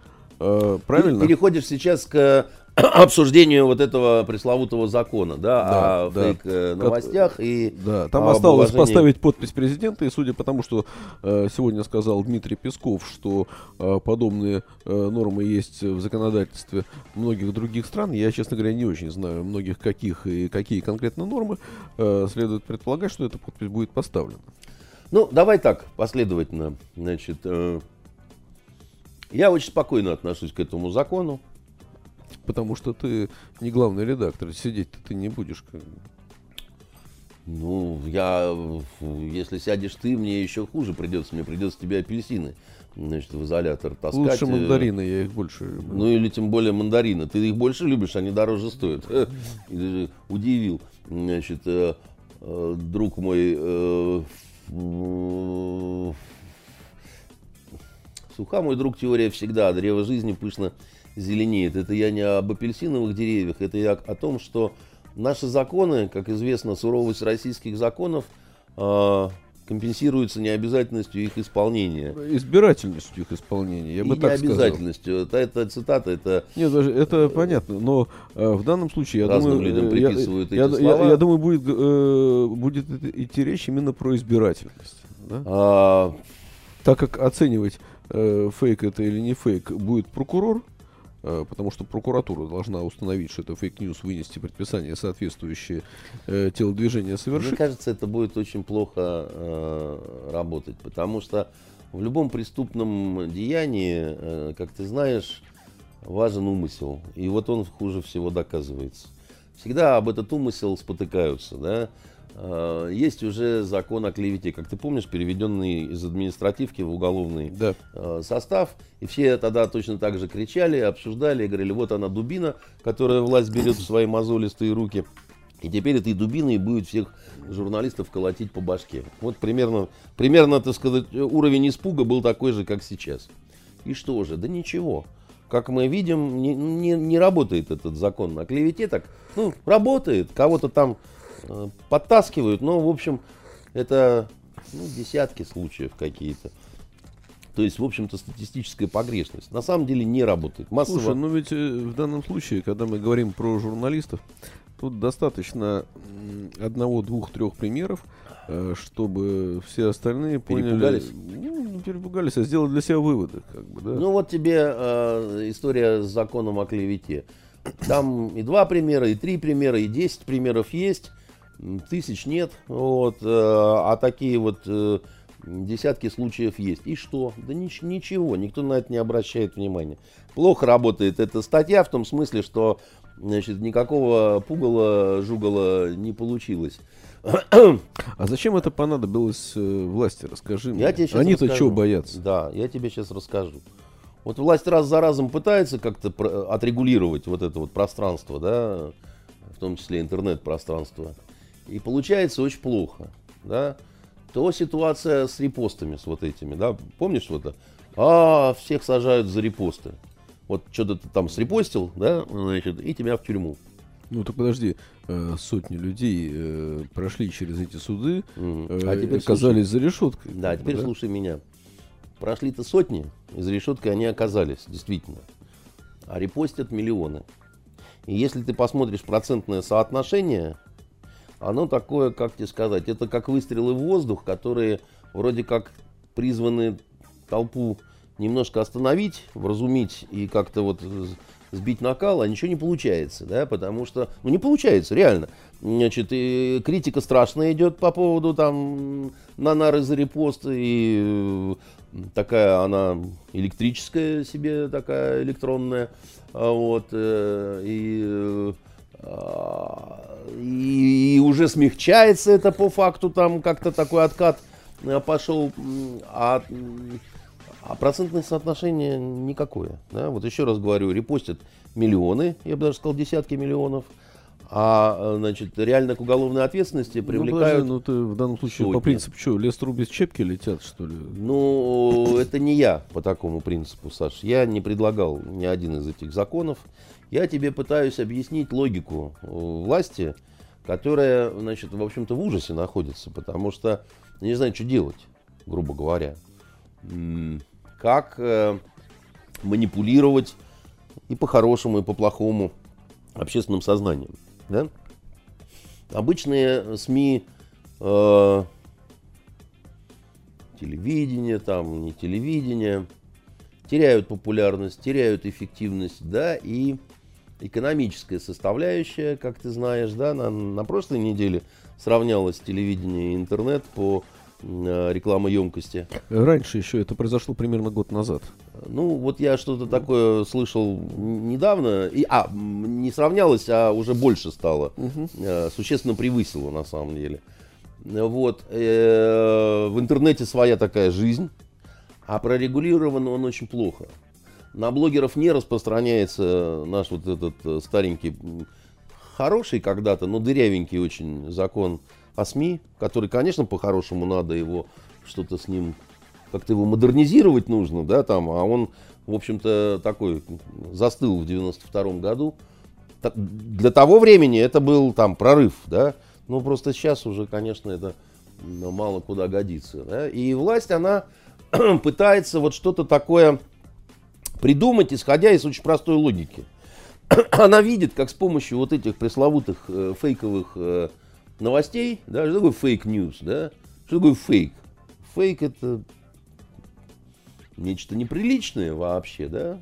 Э, правильно? Ты переходишь сейчас к обсуждению вот этого пресловутого закона, да, да о да. фейк-новостях и Да, там осталось уважении... поставить подпись президента, и судя по тому, что э, сегодня сказал Дмитрий Песков, что э, подобные э, нормы есть в законодательстве многих других стран, я, честно говоря, не очень знаю многих каких и какие конкретно нормы, э, следует предполагать, что эта подпись будет поставлена. Ну, давай так, последовательно, значит, э, я очень спокойно отношусь к этому закону. Потому что ты не главный редактор, сидеть-то ты не будешь. Ну, я, если сядешь ты, мне еще хуже придется. Мне придется тебе апельсины, значит, в изолятор таскать. Лучше мандарины, я их больше люблю. Ну, или тем более мандарины. Ты их больше любишь, они дороже стоят. Удивил. Значит, э, э, друг мой, э, суха, мой друг, теория всегда. Древо жизни пышно зеленеет. Это я не об апельсиновых деревьях, это я о том, что наши законы, как известно, суровость российских законов э, компенсируется необязательностью их исполнения. Избирательностью их исполнения, я бы И так необязательностью. Это, это цитата, это... Нет, даже это понятно, но э, в данном случае, я Разным думаю, людям приписывают я, эти я, слова. Я, я думаю, будет, э, будет идти речь именно про избирательность. Да? А... Так как оценивать э, фейк это или не фейк будет прокурор, Э, потому что прокуратура должна установить, что это fake news, вынести предписание, соответствующее э, телодвижение совершить. Мне кажется, это будет очень плохо э, работать, потому что в любом преступном деянии, э, как ты знаешь, важен умысел. И вот он хуже всего доказывается. Всегда об этот умысел спотыкаются, да. Э, есть уже закон о клевете, как ты помнишь, переведенный из административки в уголовный да. Э, состав. И все тогда точно так же кричали, обсуждали, и говорили, вот она дубина, которая власть берет в свои мозолистые руки. И теперь этой дубиной будет всех журналистов колотить по башке. Вот примерно, примерно, так сказать, уровень испуга был такой же, как сейчас. И что же? Да ничего. Как мы видим, не, не, не работает этот закон на клевете. Так, ну, работает. Кого-то там подтаскивают, но, в общем, это ну, десятки случаев какие-то. То есть, в общем-то, статистическая погрешность. На самом деле не работает. Массово... Слушай, ну ведь э, в данном случае, когда мы говорим про журналистов, тут достаточно одного, двух, трех примеров, э, чтобы все остальные поняли... Перепугались? Ну, перепугались, а сделали для себя выводы. Как бы, да? Ну вот тебе э, история с законом о клевете. Там и два примера, и три примера, и десять примеров есть тысяч нет, вот, э, а такие вот э, десятки случаев есть. И что? Да нич- ничего, никто на это не обращает внимания. Плохо работает эта статья в том смысле, что значит, никакого пугала, жугала не получилось. А зачем это понадобилось э, власти? Расскажи мне. Они-то чего боятся? Да, я тебе сейчас расскажу. Вот власть раз за разом пытается как-то отрегулировать вот это вот пространство, да, в том числе интернет-пространство и получается очень плохо, да, то ситуация с репостами, с вот этими, да, помнишь вот это? А, всех сажают за репосты. Вот что-то ты там срепостил, да, значит, и тебя в тюрьму. Ну так подожди, э, сотни людей э, прошли через эти суды, э, а теперь оказались слушай, за решеткой. Да, теперь да? слушай меня. Прошли-то сотни, и за решеткой они оказались, действительно. А репостят миллионы. И если ты посмотришь процентное соотношение оно такое, как тебе сказать, это как выстрелы в воздух, которые вроде как призваны толпу немножко остановить, вразумить и как-то вот сбить накал, а ничего не получается, да, потому что, ну не получается, реально. Значит, и критика страшная идет по поводу там на нары за репост, и э, такая она электрическая себе, такая электронная, а вот, э, и, а, и, и уже смягчается это по факту, там как-то такой откат э, пошел, а а процентное соотношение никакое. Да? Вот еще раз говорю, репостят миллионы, я бы даже сказал десятки миллионов, а значит, реально к уголовной ответственности привлекают... Ну, подожди, ну ты в данном случае сотни. по принципу что, лес трубы с чепки летят, что ли? Ну, это не я по такому принципу, Саш. Я не предлагал ни один из этих законов. Я тебе пытаюсь объяснить логику э, власти, которая, значит, в общем-то, в ужасе находится, потому что не знаю, что делать, грубо говоря как э, манипулировать и по-хорошему, и по-плохому общественным сознанием. Да? Обычные СМИ, э, телевидение, там, не телевидение, теряют популярность, теряют эффективность, да, и экономическая составляющая, как ты знаешь, да, на, на прошлой неделе сравнялось телевидение и интернет по Э, рекламоемкости. Раньше еще это произошло примерно год назад. Ну, вот я что-то такое слышал недавно. И, а, не сравнялось, а уже больше стало. Угу. Существенно превысило, на самом деле. Вот. Э, в интернете своя такая жизнь, а прорегулирован он очень плохо. На блогеров не распространяется наш вот этот старенький, хороший когда-то, но дырявенький очень закон о СМИ, который, конечно, по-хорошему надо его что-то с ним, как-то его модернизировать нужно, да, там, а он, в общем-то, такой застыл в 92 году. Для того времени это был там прорыв, да, но просто сейчас уже, конечно, это мало куда годится. Да? И власть, она пытается вот что-то такое придумать, исходя из очень простой логики. она видит, как с помощью вот этих пресловутых э, фейковых э, новостей, да, что такое fake news, да? Что такое фейк? Фейк это нечто неприличное вообще, да?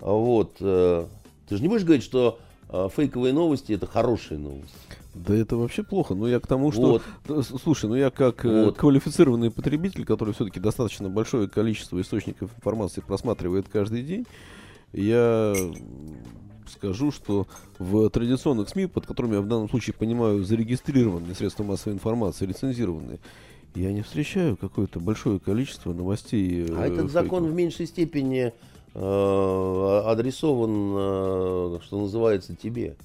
А вот. Э, ты же не будешь говорить, что э, фейковые новости это хорошие новости. Да это вообще плохо. Ну я к тому, что... Вот. Слушай, ну я как э, вот. квалифицированный потребитель, который все-таки достаточно большое количество источников информации просматривает каждый день, я скажу, что в традиционных СМИ, под которыми я в данном случае понимаю зарегистрированные средства массовой информации, лицензированные, я не встречаю какое-то большое количество новостей. А э, этот закон в меньшей степени э, адресован, э, что называется, тебе.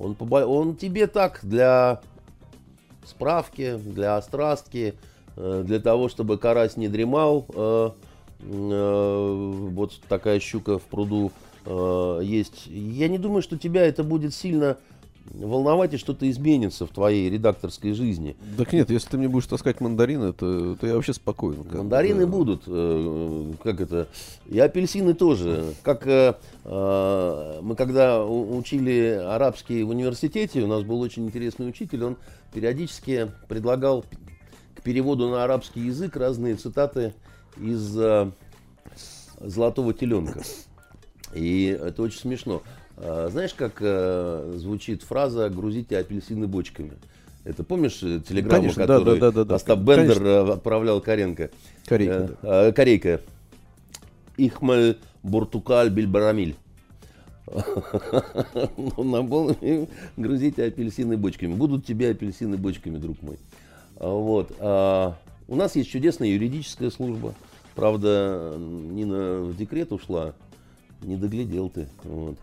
Он, он тебе так для справки, для острастки, э, для того, чтобы карась не дремал. Э, э, вот такая щука в пруду есть. Я не думаю, что тебя это будет сильно волновать и что-то изменится в твоей редакторской жизни. Так нет, если ты мне будешь таскать мандарины, то, то я вообще спокоен. Мандарины бы. будут, э, как это, и апельсины тоже. Как э, э, мы когда учили арабский в университете, у нас был очень интересный учитель, он периодически предлагал к переводу на арабский язык разные цитаты из э, «Золотого теленка». И это очень смешно. А, знаешь, как э, звучит фраза «грузите апельсины бочками»? Это помнишь э, телеграмму, Конечно, которую да, да, да, Остап Бендер Конечно. Э, отправлял Каренко? Корейка. Да. Корейка. Ихмаль Буртукаль Бильбарамиль. Ну, грузите апельсины бочками. Будут тебе апельсины бочками, друг мой. Вот. А, у нас есть чудесная юридическая служба. Правда, Нина в декрет ушла не доглядел ты. Вот.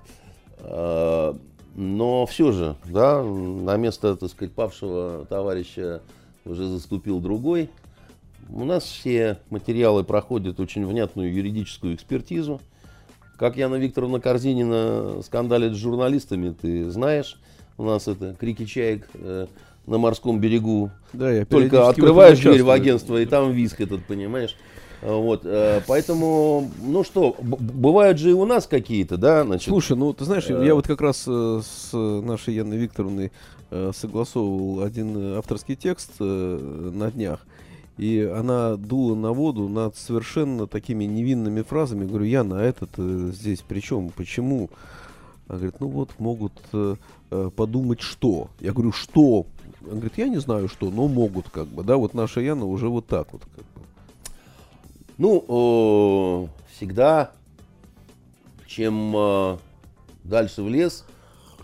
А, но все же, да, на место, так сказать, павшего товарища уже заступил другой. У нас все материалы проходят очень внятную юридическую экспертизу. Как Яна Викторовна Корзинина скандалит с журналистами, ты знаешь. У нас это крики чаек э, на морском берегу. Да, я Только открываешь дверь в агентство, и там виск этот, понимаешь. Вот, э, поэтому, ну что, бывают же и у нас какие-то, да, значит. Слушай, ну ты знаешь, э... я вот как раз э, с нашей Яной Викторовной э, согласовывал один авторский текст э, на днях. И она дула на воду над совершенно такими невинными фразами. Я говорю, Яна, а этот э, здесь при чем? Почему? Она говорит, ну вот могут э, э, подумать, что. Я говорю, что? Она говорит, я не знаю, что, но могут как бы. Да, вот наша Яна уже вот так вот как бы. Ну, э, всегда, чем э, дальше в лес,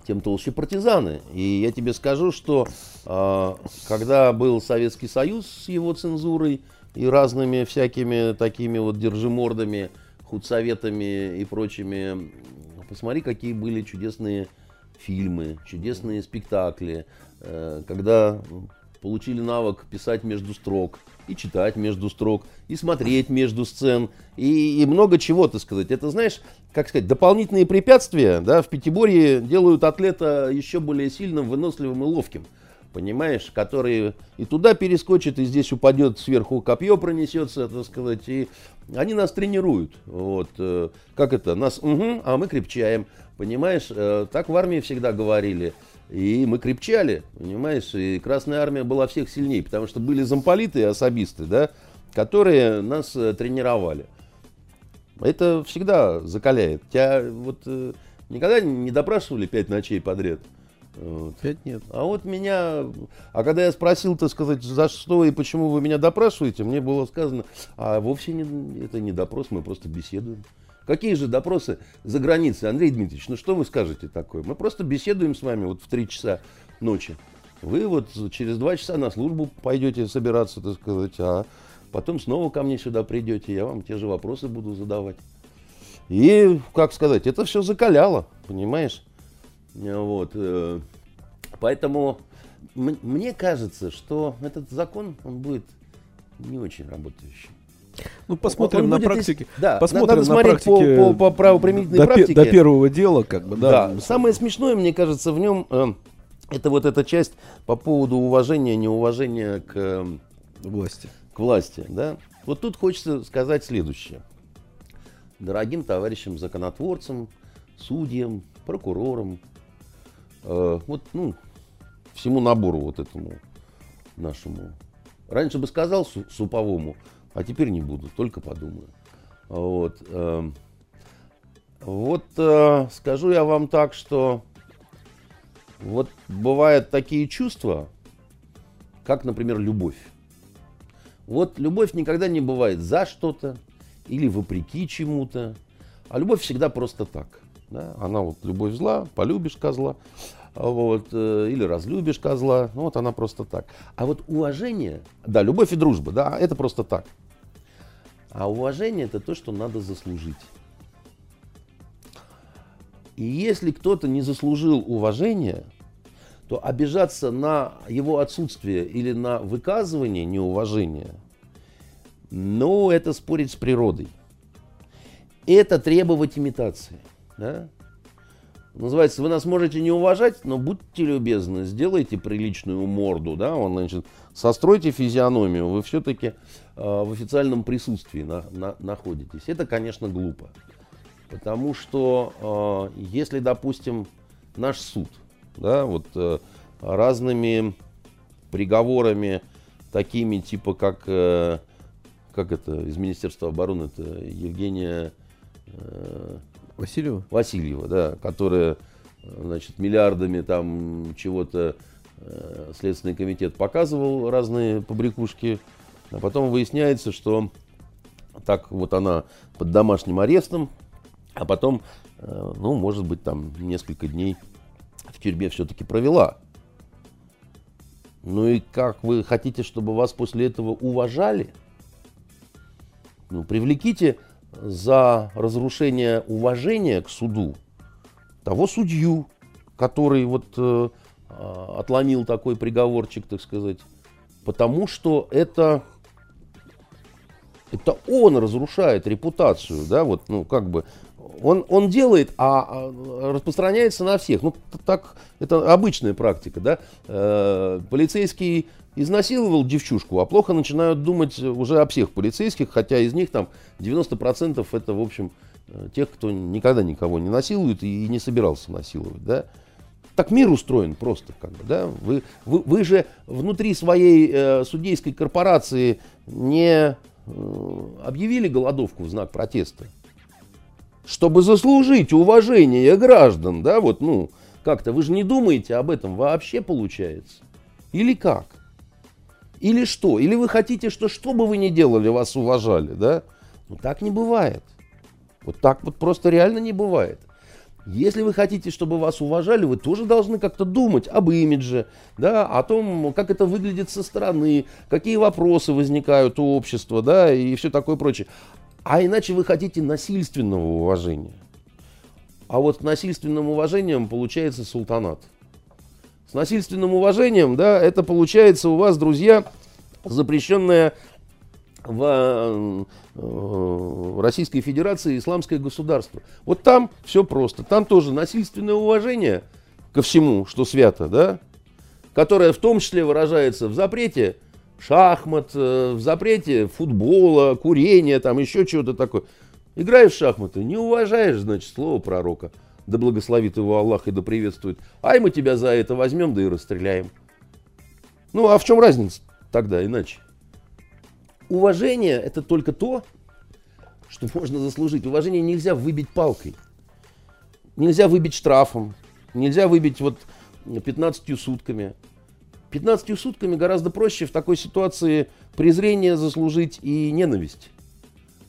тем толще партизаны. И я тебе скажу, что э, когда был Советский Союз с его цензурой и разными всякими такими вот держимордами, худсоветами и прочими, посмотри, какие были чудесные фильмы, чудесные спектакли, когда получили навык писать между строк, и читать между строк, и смотреть между сцен, и, и много чего, так сказать. Это, знаешь, как сказать, дополнительные препятствия да, в пятиборье делают атлета еще более сильным, выносливым и ловким. Понимаешь, который и туда перескочит, и здесь упадет сверху копье пронесется, так сказать, и они нас тренируют. Вот, э, как это, нас, угу, а мы крепчаем. Понимаешь, э, так в армии всегда говорили. И мы крепчали, понимаешь, и Красная Армия была всех сильнее, потому что были замполиты и особисты, да, которые нас э, тренировали. Это всегда закаляет. Тебя вот э, никогда не допрашивали пять ночей подряд? Вот. Пять нет. А вот меня... А когда я спросил, так сказать, за что и почему вы меня допрашиваете, мне было сказано, а вовсе не, это не допрос, мы просто беседуем. Какие же допросы за границей, Андрей Дмитриевич? Ну что вы скажете такое? Мы просто беседуем с вами вот в 3 часа ночи. Вы вот через 2 часа на службу пойдете собираться, так сказать, а потом снова ко мне сюда придете, я вам те же вопросы буду задавать. И, как сказать, это все закаляло, понимаешь? Вот. Э, поэтому мне кажется, что этот закон, он будет не очень работающий. Ну, посмотрим он на практике. Да, посмотрим надо на смотреть практике по, по, по правоприменительной до, практике. До первого дела, как бы, да. да. Самое смешное, мне кажется, в нем э, это вот эта часть по поводу уважения, неуважения к э, власти. К власти, да. Вот тут хочется сказать следующее. Дорогим товарищам законотворцам, судьям, прокурорам, э, вот, ну, всему набору вот этому нашему. Раньше бы сказал суповому, а теперь не буду, только подумаю. Вот, э, вот э, скажу я вам так, что вот бывают такие чувства, как, например, любовь. Вот любовь никогда не бывает за что-то или вопреки чему-то, а любовь всегда просто так. Да? Она вот любовь зла, полюбишь козла, вот, э, или разлюбишь козла, ну, вот она просто так. А вот уважение, да, любовь и дружба, да, это просто так. А уважение это то, что надо заслужить. И если кто-то не заслужил уважения, то обижаться на его отсутствие или на выказывание неуважения, ну, это спорить с природой. Это требовать имитации. Да? Называется, вы нас можете не уважать, но будьте любезны, сделайте приличную морду, да, он, значит, состройте физиономию, вы все-таки э, в официальном присутствии на, на, находитесь. Это, конечно, глупо. Потому что э, если, допустим, наш суд, да, вот э, разными приговорами, такими типа как, э, как это, из Министерства обороны, это Евгения... Э, Васильева? Васильева, да, которая, значит, миллиардами там чего-то э, Следственный комитет показывал разные побрякушки, а потом выясняется, что так вот она под домашним арестом, а потом, э, ну, может быть, там несколько дней в тюрьме все-таки провела. Ну и как вы хотите, чтобы вас после этого уважали? Ну, привлеките за разрушение уважения к суду того судью, который вот э, а, отломил такой приговорчик, так сказать, потому что это это он разрушает репутацию, да, вот, ну, как бы, он, он делает, а, а распространяется на всех. Ну, так, это обычная практика, да. Э, полицейский изнасиловал девчушку, а плохо начинают думать уже о всех полицейских, хотя из них там 90% это, в общем, э, тех, кто никогда никого не насилует и не собирался насиловать, да. так мир устроен просто, как бы, да? Вы, вы, вы же внутри своей э, судейской корпорации не э, объявили голодовку в знак протеста, чтобы заслужить уважение граждан, да, вот, ну, как-то. Вы же не думаете об этом вообще получается? Или как? Или что? Или вы хотите, что что бы вы ни делали, вас уважали, да? Ну так не бывает. Вот так вот просто реально не бывает. Если вы хотите, чтобы вас уважали, вы тоже должны как-то думать об имидже, да, о том, как это выглядит со стороны, какие вопросы возникают у общества, да, и все такое прочее. А иначе вы хотите насильственного уважения. А вот насильственным уважением получается султанат. С насильственным уважением, да, это получается у вас, друзья, запрещенная в э, Российской Федерации исламское государство. Вот там все просто. Там тоже насильственное уважение ко всему, что свято, да, которое в том числе выражается в запрете шахмат, э, в запрете футбола, курения, там еще чего-то такое. Играешь в шахматы, не уважаешь, значит, слово пророка. Да благословит его Аллах и да приветствует. Ай, мы тебя за это возьмем, да и расстреляем. Ну, а в чем разница тогда иначе? Уважение – это только то, что можно заслужить. Уважение нельзя выбить палкой. Нельзя выбить штрафом. Нельзя выбить вот 15 сутками. 15 сутками гораздо проще в такой ситуации презрение заслужить и ненависть.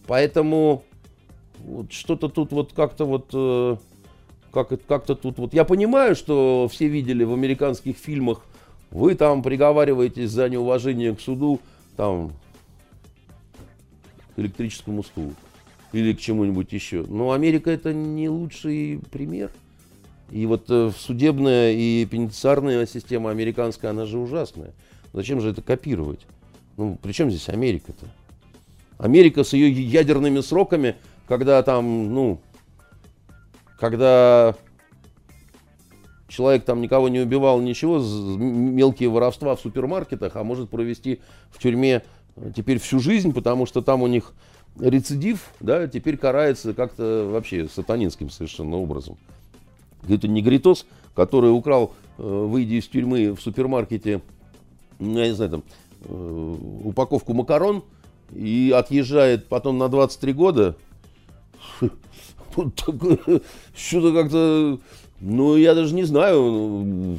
Поэтому вот что-то тут вот как-то вот э, как, как-то тут вот я понимаю, что все видели в американских фильмах, вы там приговариваетесь за неуважение к суду, там к электрическому стулу или к чему-нибудь еще. Но Америка это не лучший пример. И вот э, судебная и пенитенциарная система американская, она же ужасная. Зачем же это копировать? Ну, при чем здесь Америка-то? Америка с ее ядерными сроками, когда там, ну, когда человек там никого не убивал, ничего, мелкие воровства в супермаркетах, а может провести в тюрьме теперь всю жизнь, потому что там у них рецидив, да, теперь карается как-то вообще сатанинским совершенно образом. Это негритос, который украл, э, выйдя из тюрьмы в супермаркете, я не знаю, там, э, упаковку макарон и отъезжает потом на 23 года. Что-то как-то, ну, я даже не знаю.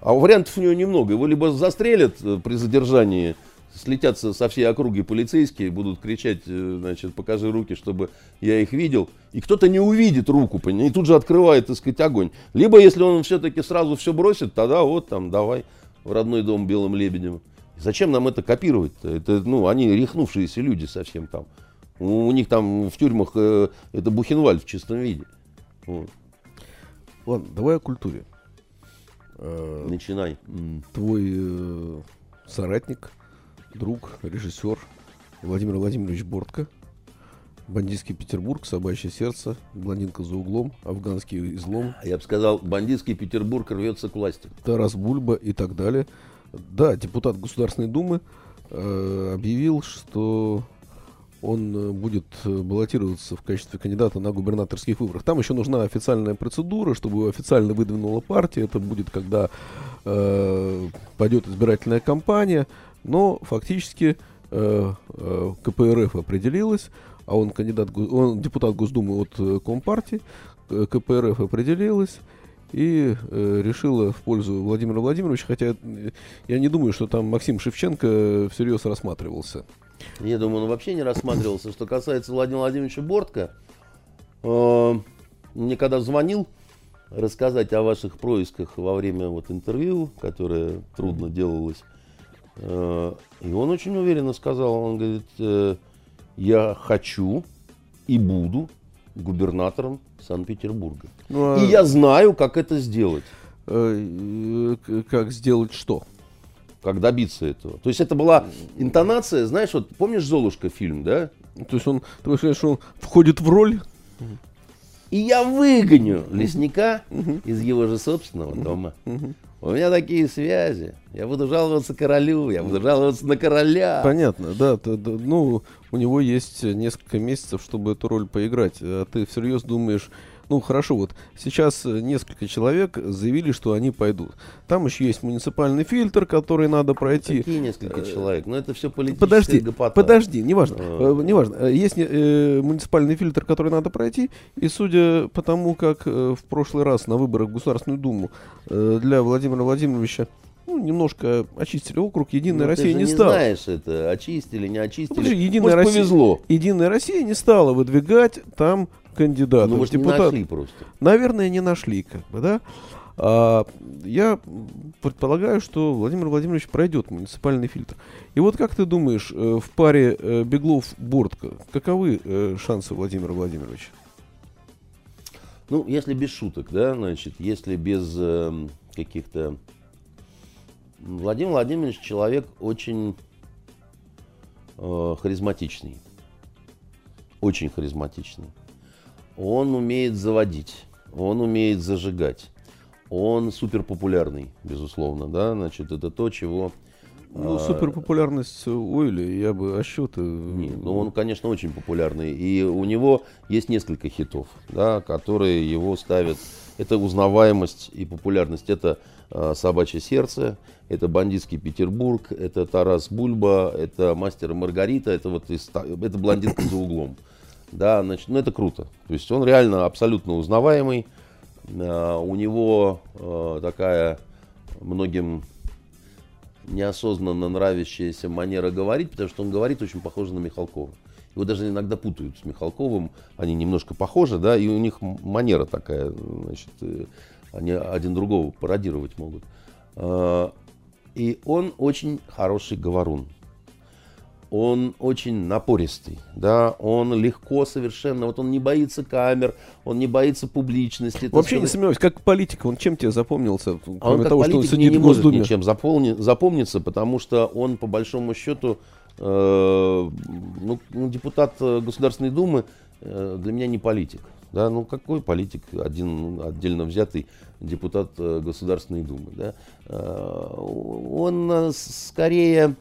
А вариантов у него немного. Его либо застрелят при задержании, слетятся со всей округи полицейские, будут кричать, э, значит, покажи руки, чтобы я их видел. И кто-то не увидит руку, и тут же открывает, так сказать, огонь. Либо, если он все-таки сразу все бросит, тогда вот там, давай в родной дом белым лебедем. Зачем нам это копировать-то? Это, ну, они рехнувшиеся люди совсем там. У, них там в тюрьмах э, это Бухенвальд в чистом виде. Вот. Ладно, давай о культуре. Э, Начинай. Твой э, соратник друг, режиссер Владимир Владимирович Бортко. Бандитский Петербург, Собачье сердце, Блондинка за углом, Афганский излом. Я бы сказал, Бандитский Петербург рвется к власти. Тарас Бульба и так далее. Да, депутат Государственной Думы э, объявил, что он э, будет э, баллотироваться в качестве кандидата на губернаторских выборах. Там еще нужна официальная процедура, чтобы официально выдвинула партия. Это будет, когда э, пойдет избирательная кампания. Но фактически э, э, КПРФ определилась, а он кандидат, он депутат Госдумы от э, Компартии, КПРФ определилась и э, решила в пользу Владимира Владимировича, хотя я не думаю, что там Максим Шевченко всерьез рассматривался. Я думаю, он вообще не рассматривался. Что касается Владимира Владимировича Бортко, э, мне когда звонил рассказать о ваших происках во время вот интервью, которое трудно делалось, Э, и он очень уверенно сказал, он говорит, э, я хочу и буду губернатором Санкт-Петербурга. Ну, а... И я знаю, как это сделать. Э, как сделать что? Как добиться этого. То есть это была интонация, знаешь, вот помнишь Золушка фильм, да? То есть он, ты считаешь, что он входит в роль? И я выгоню лесника из его же собственного дома. У меня такие связи. Я буду жаловаться королю, я буду жаловаться на короля. Понятно, да. Ты, да ну, у него есть несколько месяцев, чтобы эту роль поиграть. А ты всерьез думаешь, Ну, хорошо, вот сейчас э, несколько человек заявили, что они пойдут. Там еще есть муниципальный фильтр, который надо пройти. Какие несколько человек? Ну, это все политическая Подожди, гопота. подожди, неважно, А. э, неважно. Э, Есть э, муниципальный фильтр, который надо пройти, и судя по тому, как э, в прошлый раз на выборах в Государственную Думу э, для Владимира Владимировича ну, немножко очистили округ, Единая Ну, ты Россия же не, не стала. знаешь это, очистили, не очистили. Подожди, Единая Может, Россия, повезло. Единая Россия не стала выдвигать там кандидатов. Ну, может, не Депутат- нашли просто. Наверное, не нашли, как бы, да. А, я предполагаю, что Владимир Владимирович пройдет муниципальный фильтр. И вот как ты думаешь, э, в паре э, Беглов-Бортко, каковы э, шансы Владимира Владимировича? Ну, если без шуток, да, значит, если без эм, каких-то... Владимир Владимирович человек очень э, харизматичный. Очень харизматичный. Он умеет заводить, он умеет зажигать. Он супер популярный, безусловно, да, значит, это то, чего... Ну, а, суперпопулярность Ойли, я бы а счеты... Нет, ну он, конечно, очень популярный. И у него есть несколько хитов, да, которые его ставят. Это узнаваемость и популярность. Это э, «Собачье сердце», это «Бандитский Петербург», это «Тарас Бульба», это «Мастер и Маргарита», это вот из это «Блондинка за углом». Да, значит, ну это круто. То есть он реально абсолютно узнаваемый. Э, у него э, такая многим неосознанно нравящаяся манера говорить, потому что он говорит очень похоже на Михалкова. Его даже иногда путают с Михалковым, они немножко похожи, да, и у них манера такая, значит, э, они один другого пародировать могут. А, И он очень хороший говорун. Он очень напористый, да, он легко совершенно, вот он не боится камер, он не боится публичности. Вообще не сказать. сомневаюсь, как политик, он чем тебе запомнился, кроме А он как того, что он сидит не в может Госдуме? ничем заполни- запомниться, потому что он, по большому счету, э, ну, ну, депутат э, Государственной Думы э, для меня не политик. Да, ну какой политик, один ну, отдельно взятый депутат э, Государственной Думы. Да? Э, он э, скорее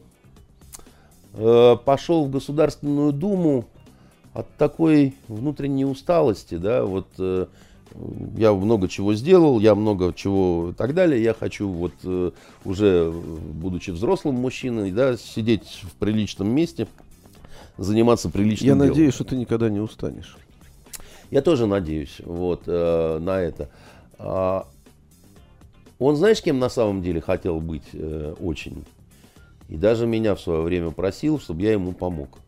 пошел в Государственную Думу от такой внутренней усталости, да, вот э, я много чего сделал, я много чего и так далее, я хочу вот э, уже, э, будучи взрослым мужчиной, да, сидеть в приличном месте, заниматься приличным Я делом. надеюсь, что ты никогда не устанешь. Я тоже надеюсь вот, э, на это. А, он, знаешь, кем на самом деле хотел быть э, очень? И даже меня в свое время просил, чтобы я ему помог.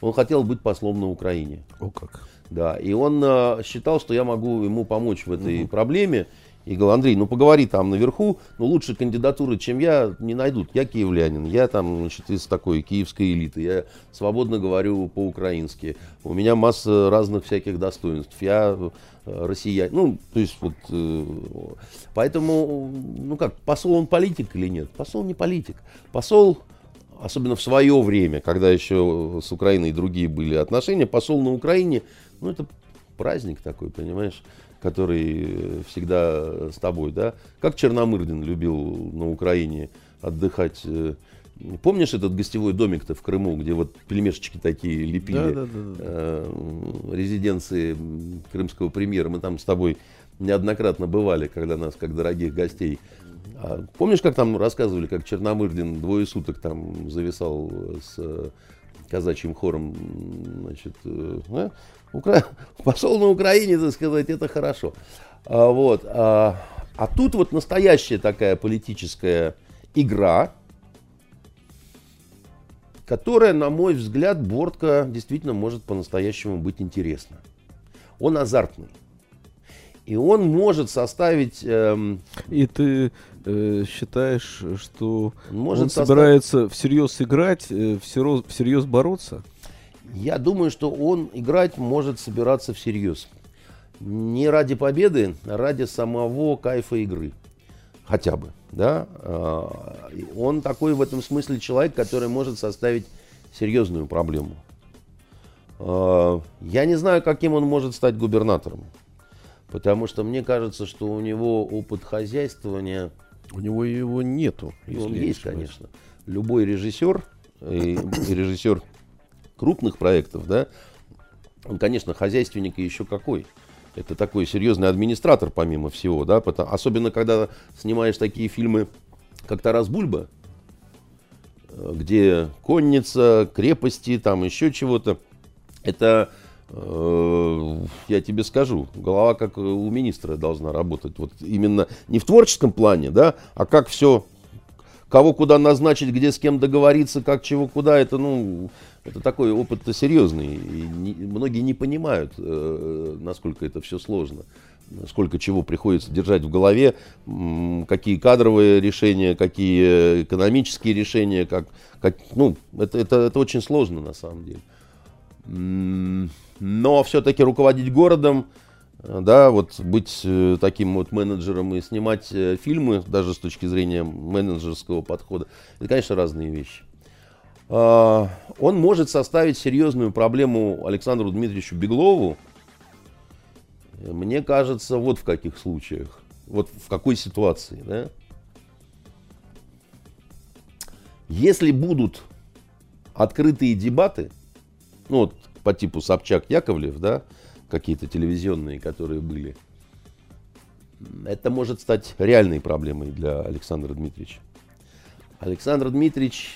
Он хотел быть послом на Украине. О как. Да, и он э, считал, что я могу ему помочь в этой проблеме. И говорил, Андрей, ну поговори там наверху, но лучше кандидатуры, чем я, не найдут. Я киевлянин, я там, значит, из такой киевской элиты, я свободно говорю по-украински. У меня масса разных всяких достоинств. Я э, россиянин. Ну, то есть вот, э, поэтому, ну как, посол он политик или нет? Посол не политик. Посол особенно в свое время, когда еще с Украиной другие были отношения, посол на Украине, ну это праздник такой, понимаешь, который всегда с тобой, да. Как Черномырдин любил на Украине отдыхать. э, Помнишь этот гостевой домик-то в Крыму, где вот пельмешечки такие лепили? Да, да, да, э, резиденции крымского премьера. Мы там с тобой неоднократно бывали, когда нас, как дорогих гостей. А помнишь, как там рассказывали, как Черномырдин двое суток там зависал с э, казачьим хором, значит, э, а? Укра- посол на Украине, так сказать, это хорошо. А, вот, а, а тут вот настоящая такая политическая игра, которая, на мой взгляд, Бортко действительно может по-настоящему быть интересна. Он азартный. И он может составить... эм, И ты э, считаешь, что может он состав- собирается всерьез играть, э, всерьез, всерьез бороться? Я думаю, что он играть может собираться всерьез. Не ради победы, а ради самого кайфа игры. Хотя бы. Да? А, Он такой в этом смысле человек, который может составить серьезную проблему. А, Я не знаю, каким он может стать губернатором. Потому что мне кажется, что у него опыт хозяйствования У него его нету. если он есть, конечно. Любой режиссер, и, и режиссер крупных проектов, да, он, конечно, хозяйственник и еще какой. Это такой серьезный администратор, помимо всего, да, потому, особенно когда снимаешь такие фильмы, как Тарас Бульба, э, где конница, крепости, там еще чего-то. Это, э, я тебе скажу, голова как у министра должна работать. Вот именно не в творческом плане, да, а как все кого куда назначить, где с кем договориться, как чего куда, это, ну, это такой опыт серьезный. И не, многие не понимают, э, насколько это все сложно. Сколько чего приходится держать в голове, какие кадровые решения, какие экономические решения, как, как ну, это, это, это очень сложно на самом деле. Но все-таки руководить городом, да, вот быть э, таким вот менеджером и снимать э, фильмы, даже с точки зрения менеджерского подхода, это, конечно, разные вещи. А, он может составить серьезную проблему Александру Дмитриевичу Беглову, мне кажется, вот в каких случаях, вот в какой ситуации, да? Если будут открытые дебаты, ну вот по типу Собчак-Яковлев, да, какие-то телевизионные, которые были, это может стать реальной проблемой для Александра Дмитриевича. Александр Дмитриевич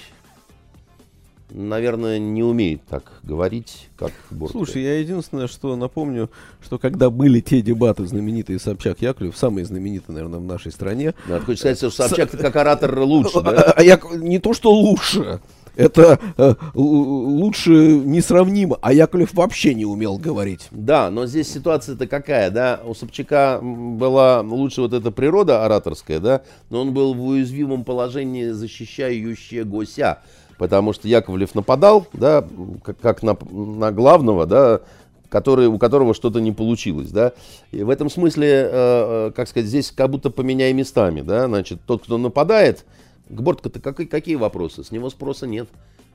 наверное, не умеет так говорить, как Борт. Слушай, я единственное, что напомню, что когда были те дебаты знаменитые Собчак-Яковлев, самые знаменитые, наверное, в нашей стране. Да, ты хочешь сказать, что Собчак как оратор лучше, да? А я, не то, что лучше, это э, лучше несравнимо, а Яковлев вообще не умел говорить. Да, но здесь ситуация-то какая, да? У Собчака была лучше вот эта природа ораторская, да, но он был в уязвимом положении, защищающая Гося потому что Яковлев нападал, да, как, как на, на главного, да, который, у которого что-то не получилось, да. И в этом смысле, э, э, как сказать, здесь как будто поменяй местами, да, значит, тот, кто нападает, к Бортко-то какие, какие вопросы? С него спроса нет.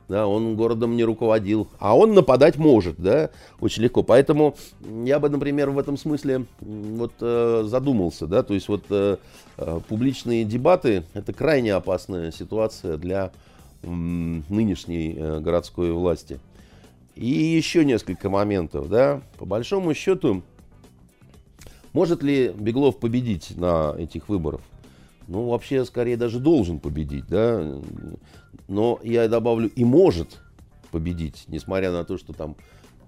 Да, он городом не руководил, а он нападать может, да, очень легко. Поэтому я бы, например, в этом смысле вот э, задумался, да, то есть вот э, э, публичные дебаты это крайне опасная ситуация для нынешней э, городской власти. И еще несколько моментов, да. По большому счету, может ли Беглов победить на этих выборах? Ну, вообще, скорее даже должен победить, да. Но я добавлю, и может победить, несмотря на то, что там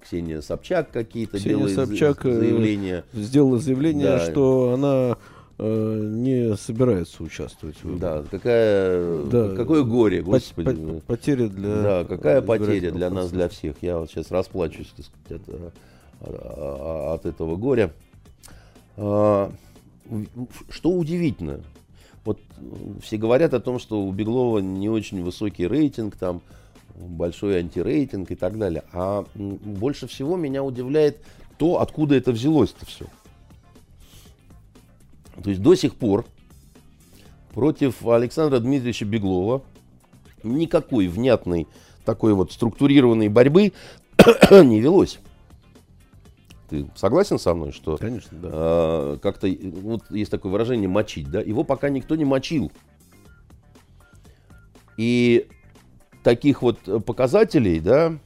Ксения Собчак какие-то делает Собчак э, заявления. Сделала заявление, да. что она Э, не собирается участвовать в. Да, какая, да. какое горе, господи. По, потеря для Да, какая потеря для нас, для всех. Я вот сейчас расплачусь, так сказать, от, от этого горя. А, что удивительно, вот все говорят о том, что у Беглова не очень высокий рейтинг, там большой антирейтинг и так далее. А больше всего меня удивляет то, откуда это взялось-то все. То есть до сих пор против Александра Дмитриевича Беглова никакой внятной такой вот структурированной борьбы не велось. Ты согласен со мной, что Конечно, да. э, как-то вот есть такое выражение мочить, да? Его пока никто не мочил. И таких вот показателей, да,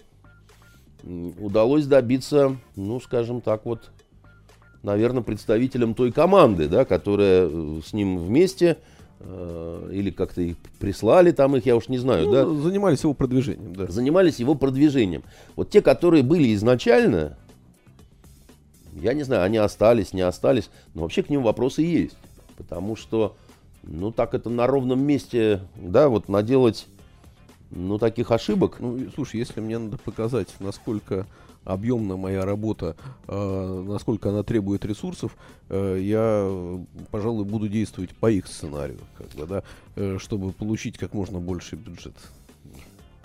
удалось добиться, ну, скажем так, вот наверное, представителем той команды, да, которая э, с ним вместе э, или как-то их прислали там их, я уж не знаю, ну, да? Занимались его продвижением, да. Занимались его продвижением. Вот те, которые были изначально, я не знаю, они остались, не остались, но вообще к ним вопросы есть. Потому что, ну, так это на ровном месте, да, вот наделать, ну, таких ошибок. Ну, слушай, если мне надо показать, насколько объемна моя работа, э, насколько она требует ресурсов, э, я, пожалуй, буду действовать по их сценарию, как бы, да, э, чтобы получить как можно больше бюджет.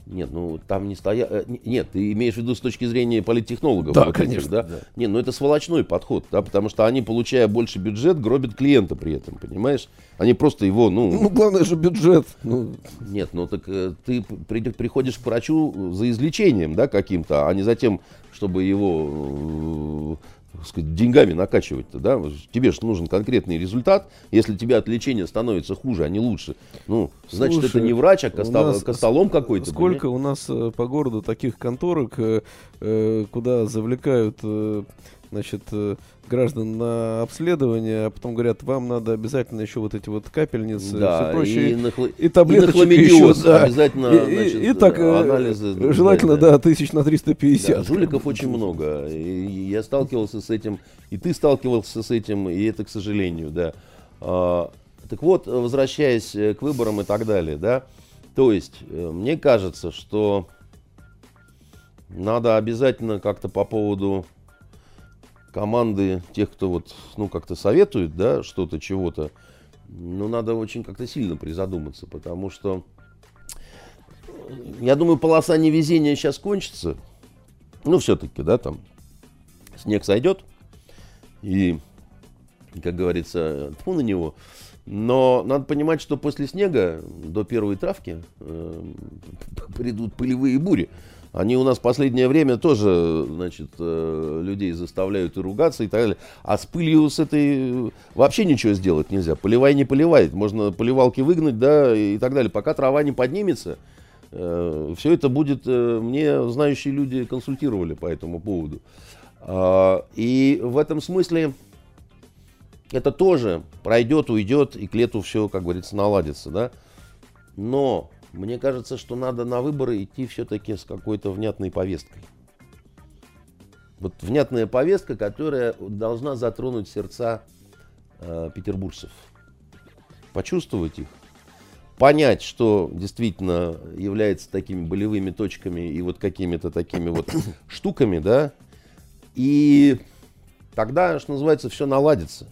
Нет, ну там не стоят. Э, нет, ты имеешь в виду с точки зрения политтехнологов. Да, вот конечно. Этих, да? да. Нет, ну это сволочной подход, да, потому что они, получая больше бюджет, гробят клиента при этом, понимаешь? Они просто его, ну... Ну, главное же бюджет. Ну... Нет, ну так э, ты при, приходишь к врачу за излечением, да, каким-то, а не за тем, чтобы его э, сказать, деньгами накачивать-то, да? Тебе же нужен конкретный результат. Если тебе от лечения становится хуже, а не лучше, ну, значит, Слушай, это не врач, а костол, костолом какой-то. Сколько понимаешь? у нас э, по городу таких конторок, э, э, куда завлекают значит, э, граждан на обследование, а потом говорят, вам надо обязательно еще вот эти вот капельницы Да, все прочее. и, нахл- И таблеточек и еще, да. обязательно, И- значит, и так, э, анализы. Желательно, да, да, тысяч на 350. Да, жуликов очень много. И я сталкивался с этим, и ты сталкивался с этим, и это, к сожалению, да. А, так вот, возвращаясь э, к выборам и так далее, да, то есть, мне кажется, что надо обязательно как-то по поводу команды тех, кто вот, ну, как-то советует, да, что-то, чего-то, ну, надо очень как-то сильно призадуматься, потому что, я думаю, полоса невезения сейчас кончится, ну, все-таки, да, там, снег сойдет, и, как говорится, тьфу на него, но надо понимать, что после снега до первой травки э, придут пылевые бури. Они у нас последнее время тоже, значит, э, людей заставляют и ругаться и так далее. А с пылью с этой вообще ничего сделать нельзя. Поливай не поливает. Можно поливалки выгнать, да, и так далее. Пока трава не поднимется, э, все это будет, э, мне знающие люди консультировали по этому поводу. А, и в этом смысле это тоже пройдет, уйдет, и к лету все, как говорится, наладится, да. Но мне кажется, что надо на выборы идти все-таки с какой-то внятной повесткой. Вот внятная повестка, которая должна затронуть сердца э, петербуржцев. Почувствовать их. Понять, что действительно является такими болевыми точками и вот какими-то такими вот штуками, да. И тогда, что называется, все наладится.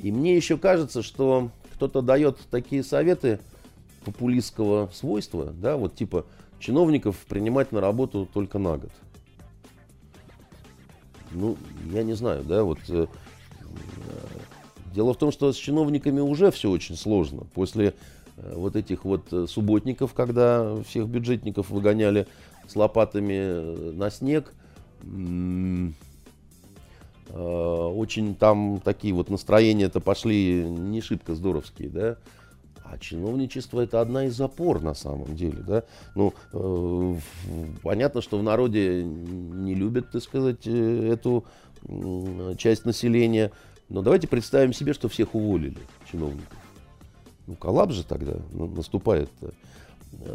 И мне еще кажется, что кто-то дает такие советы популистского свойства, да, вот типа чиновников принимать на работу только на год. Ну, я не знаю, да, вот э, э, дело в том, что с чиновниками уже все очень сложно. После э, вот этих вот э, субботников, когда всех бюджетников выгоняли с лопатами э, на снег, э, очень там такие вот настроения-то пошли не шибко здоровские, да. А чиновничество это одна из опор на самом деле, да. Ну, э, понятно, что в народе не любят, так сказать, э, эту м, часть населения. Но давайте представим себе, что всех уволили чиновников. Ну, коллапс же тогда на- наступает. -то.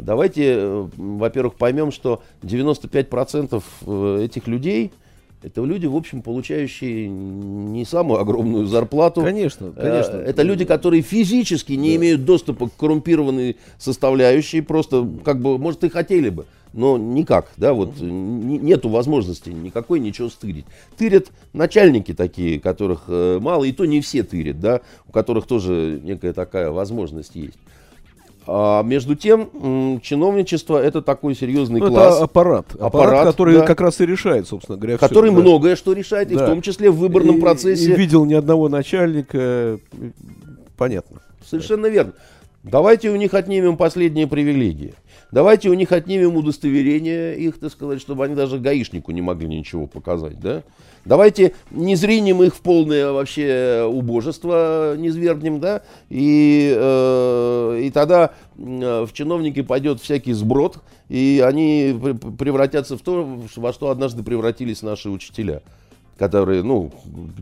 Давайте, э, во-первых, поймем, что 95% э, этих людей это люди, в общем, получающие не самую огромную зарплату. Конечно, Э, конечно. Это люди, которые физически не Да. имеют доступа к коррумпированной составляющей, просто как бы, может, и хотели бы, но никак, да, вот э, н- нету возможности никакой ничего стырить. Тырят начальники такие, которых э, мало, и то не все тырят, да, у которых тоже некая такая возможность есть. А между тем, чиновничество это такой серьезный Ну, класс, это аппарат, аппарат. Аппарат, который да. как раз и решает, собственно говоря, который да. многое что решает, и в Да. том числе в выборном И- процессе. И видел ни одного начальника. э, Понятно. Совершенно верно. Давайте у них отнимем последние привилегии. Давайте у них отнимем удостоверение их, так сказать, чтобы они даже гаишнику не могли ничего показать, да? Давайте не их в полное вообще убожество, не свергнем, да? И, э, и тогда э, в чиновники пойдет всякий сброд, и они пр- пр- превратятся в то, во что однажды превратились наши учителя которые, ну,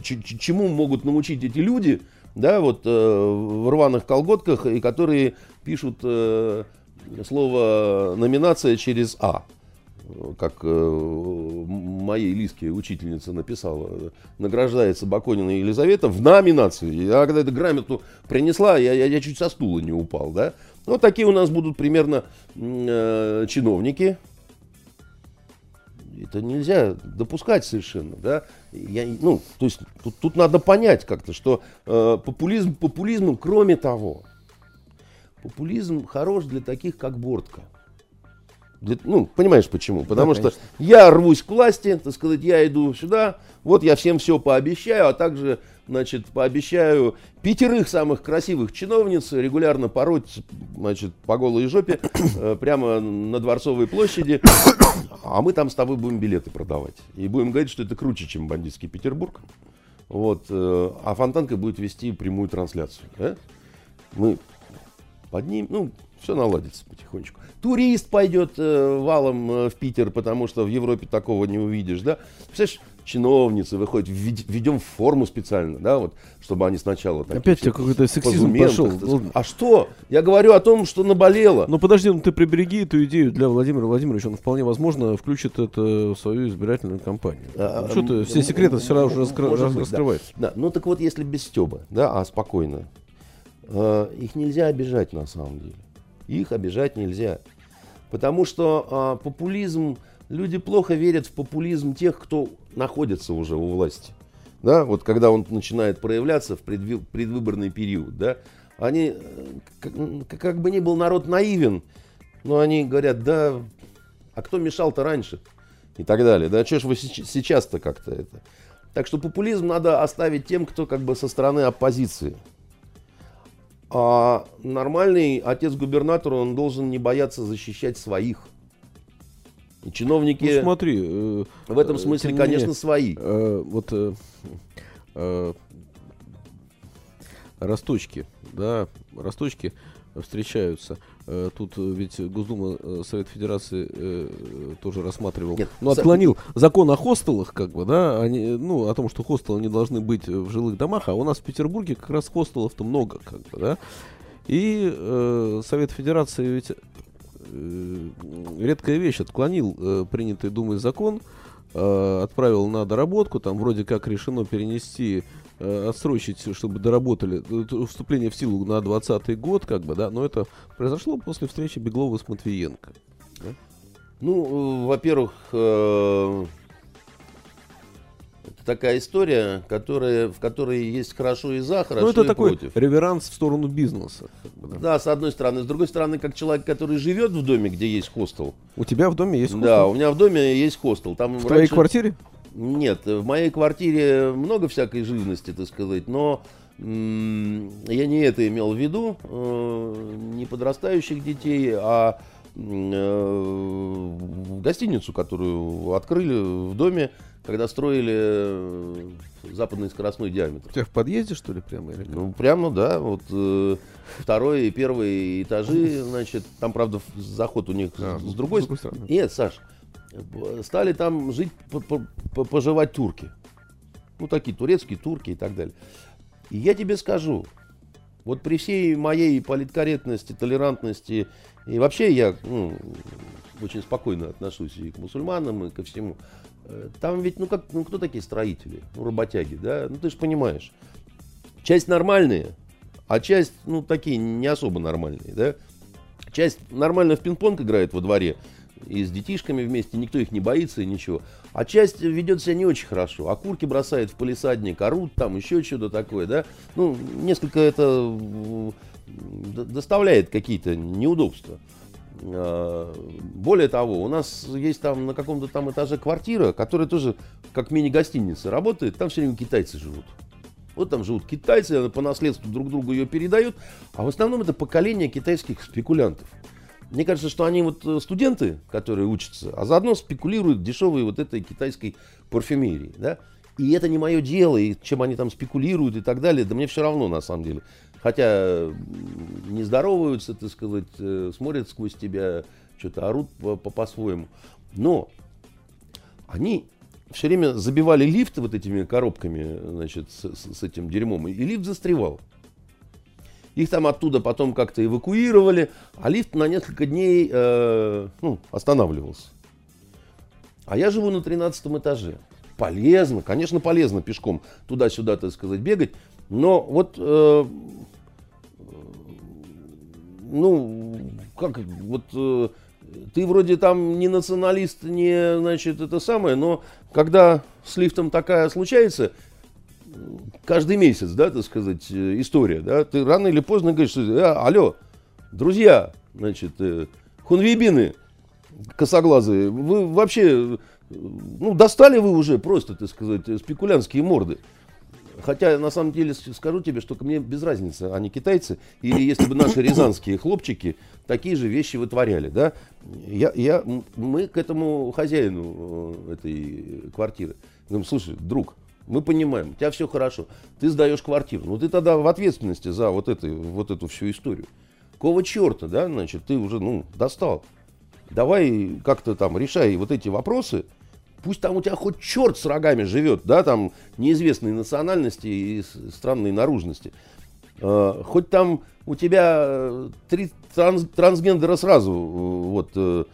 чему могут научить эти люди, да, вот э, в рваных колготках, и которые пишут э, слово номинация через А. Как э, моей Лиске учительница написала, награждается Баконина Елизавета в номинации. Я когда эту грамоту принесла, я, я, я чуть со стула не упал, да. Вот такие у нас будут примерно э, чиновники, это нельзя допускать совершенно, да. Я, ну, то есть тут, тут надо понять как-то, что э, популизм популизмом, кроме того, популизм хорош для таких, как Бортко. Для- ну, понимаешь почему? Потому что конечно. я рвусь к власти, так сказать, я иду сюда, вот я всем все пообещаю, а также, значит, пообещаю пятерых самых красивых чиновниц регулярно пороть, значит, по голой жопе э, прямо на Дворцовой площади, а мы там с тобой будем билеты продавать. И будем говорить, что это круче, чем бандитский Петербург. Вот, э, а Фонтанка будет вести прямую трансляцию. да? Мы поднимем, ну, все наладится потихонечку. Турист пойдет э, валом э, в Питер, потому что в Европе такого не увидишь, да? Представляешь, чиновницы выходят, введ- введем в форму специально, да, вот, чтобы они сначала... такие Опять тебя какой-то сексизм пошел. сказать. А что? Я говорю о том, что наболело. Ну подожди, ну ты прибереги эту идею для Владимира Владимировича. Он вполне возможно включит это в свою избирательную кампанию. А, Ну, что ты все секреты вчера уже раскры- да. Да, ну так вот, если без Стеба, да, а спокойно, их нельзя обижать на самом деле. Их обижать нельзя. Потому что а, популизм, люди плохо верят в популизм тех, кто находится уже у власти. Да, вот когда он начинает проявляться в предвыборный период, да, они, э, как, м, как бы ни был народ наивен, но они говорят, да, а кто мешал-то раньше? И так далее. Да, что ж вы сейчас-то как-то это? Так что популизм надо оставить тем, кто как бы со стороны оппозиции. А нормальный отец-губернатор, он должен не бояться защищать своих. И чиновники Ну смотри. э, в этом э, смысле, тем не конечно, свои. э, вот э, э, росточки, да, росточки встречаются. Э, Тут ведь Госдума, э, Совет Федерации э, тоже рассматривал, Нет, ну, отклонил закон о хостелах, как бы, да, они, ну, о том, что хостелы не должны быть в жилых домах, а у нас в Петербурге как раз хостелов-то много, как бы, да. И э, Совет Федерации ведь э, редкая вещь, отклонил э, принятый Думой закон, э, отправил на доработку, там вроде как решено перенести, отсрочить, чтобы доработали э, вступление в силу на 2020 год, как бы, да, но это произошло после встречи Беглова с Матвиенко. Ну, э, во-первых, э, это такая история, которая, в которой есть хорошо и за, хорошо ну, это и такой против. реверанс в сторону бизнеса. как бы, да. Да, с одной стороны. С другой стороны, как человек, который живет в доме, где есть хостел. У тебя в доме есть Да, хостел? у меня в доме есть хостел. Там В твоей раньше- квартире? Нет, в моей квартире много всякой живности, так сказать, но я не это имел в виду, э, не подрастающих детей, а э, гостиницу, которую открыли в доме, когда строили э, западный скоростной диаметр. У тебя в подъезде, что ли, прямо? Или? Ну, прямо, да, вот э, второй и первый этажи, значит, там, правда, заход у них А, с другой с другой стороны. Нет, Саш, стали там жить, по- по- по- поживать турки. Ну, такие турецкие, турки и так далее. И я тебе скажу, вот при всей моей политкорректности, толерантности, и вообще я ну, очень спокойно отношусь и к мусульманам, и ко всему. Э, Там ведь, ну как, ну кто такие строители? Ну, работяги, да? Ну ты же понимаешь. Часть нормальные, а часть, ну, такие не особо нормальные, да? Часть нормально в пинг-понг играет во дворе, и с детишками вместе, никто их не боится и ничего. А часть ведет себя не очень хорошо. Окурки бросает в полисадник, орут там, еще что-то такое, да? Ну, несколько это доставляет какие-то неудобства. А, Более того, у нас есть там на каком-то там этаже квартира, которая тоже как мини-гостиница работает, там все время китайцы живут. Вот там живут китайцы, по наследству друг другу ее передают, а в основном это поколение китайских спекулянтов. Мне кажется, что они вот э, студенты, которые учатся, а заодно спекулируют дешевой вот этой китайской парфюмерией, да? И это не мое дело, и чем они там спекулируют и так далее, да мне все равно на самом деле. Хотя не здороваются, так сказать, э, смотрят сквозь тебя, что-то орут по- по- по-своему. Но они все время забивали лифты вот этими коробками, значит, с, с- с этим дерьмом, и лифт застревал. Их там оттуда потом как-то эвакуировали, а лифт на несколько дней э, ну, останавливался. А я живу на 13 этаже. Полезно, конечно, полезно пешком туда-сюда, так сказать, бегать. Но вот, э, ну, как, вот э, ты вроде там не националист, не, значит, это самое, но когда с лифтом такая случается, каждый месяц, да, так сказать, э, история, да, ты рано или поздно говоришь, что, «А, алло, друзья, значит, э, хунвейбины косоглазые, вы вообще, ну, достали вы уже просто, так сказать, спекулянские морды. Хотя, на самом деле, скажу тебе, что мне без разницы, они китайцы, или если бы наши рязанские хлопчики такие же вещи вытворяли, да, я, я, мы к этому хозяину э, этой квартиры говорим, слушай, друг, мы понимаем, у тебя все хорошо, ты сдаешь квартиру, ну ты тогда в ответственности за вот, это, вот эту всю историю. Какого черта, да, значит, ты уже, ну, достал. Давай как-то там решай вот эти вопросы, Пусть там у тебя хоть черт с рогами живет, да, там неизвестной национальности и странной наружности. Э, хоть там у тебя э, три транс, трансгендера сразу, э, вот, э,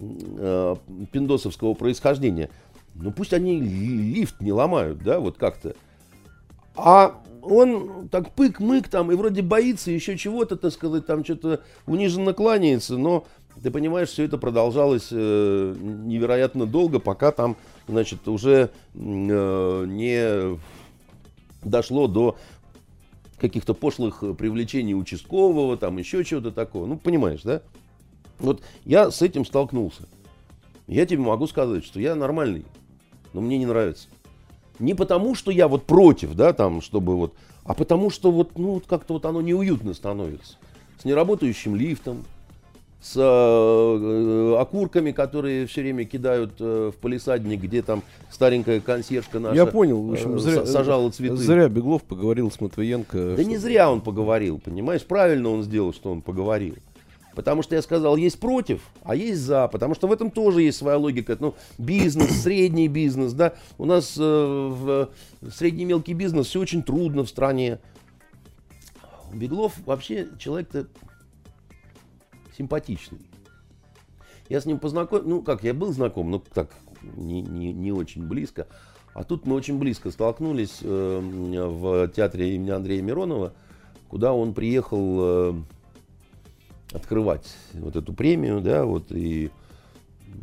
э, пиндосовского происхождения. Ну пусть они лифт не ломают, да, вот как-то. А он так пык-мык там и вроде боится еще чего-то, так сказать, там что-то униженно кланяется, но ты понимаешь, все это продолжалось э, невероятно долго, пока там, значит, уже э, не дошло до каких-то пошлых привлечений участкового, там еще чего-то такого. Ну, понимаешь, да? Вот я с этим столкнулся. Я тебе могу сказать, что я нормальный, но мне не нравится. Не потому, что я вот против, да, там, чтобы вот, а потому, что вот, ну, вот как-то вот оно неуютно становится. С неработающим лифтом, с э, окурками, которые все время кидают э, в полисадник, где там старенькая консьержка наша Я понял, в общем, э, зря, сажала цветы. Зря Беглов поговорил с Матвиенко. Да что... не зря он поговорил, понимаешь? Правильно он сделал, что он поговорил. Потому что я сказал, есть против, а есть за. Потому что в этом тоже есть своя логика. Ну, бизнес, средний бизнес, да. У нас э, в, в средний мелкий бизнес все очень трудно в стране. Беглов вообще человек-то симпатичный. Я с ним познакомился, ну как, я был знаком, но так не, не, не очень близко. А тут мы очень близко столкнулись э, в театре имени Андрея Миронова, куда он приехал э, открывать вот эту премию, да, вот и,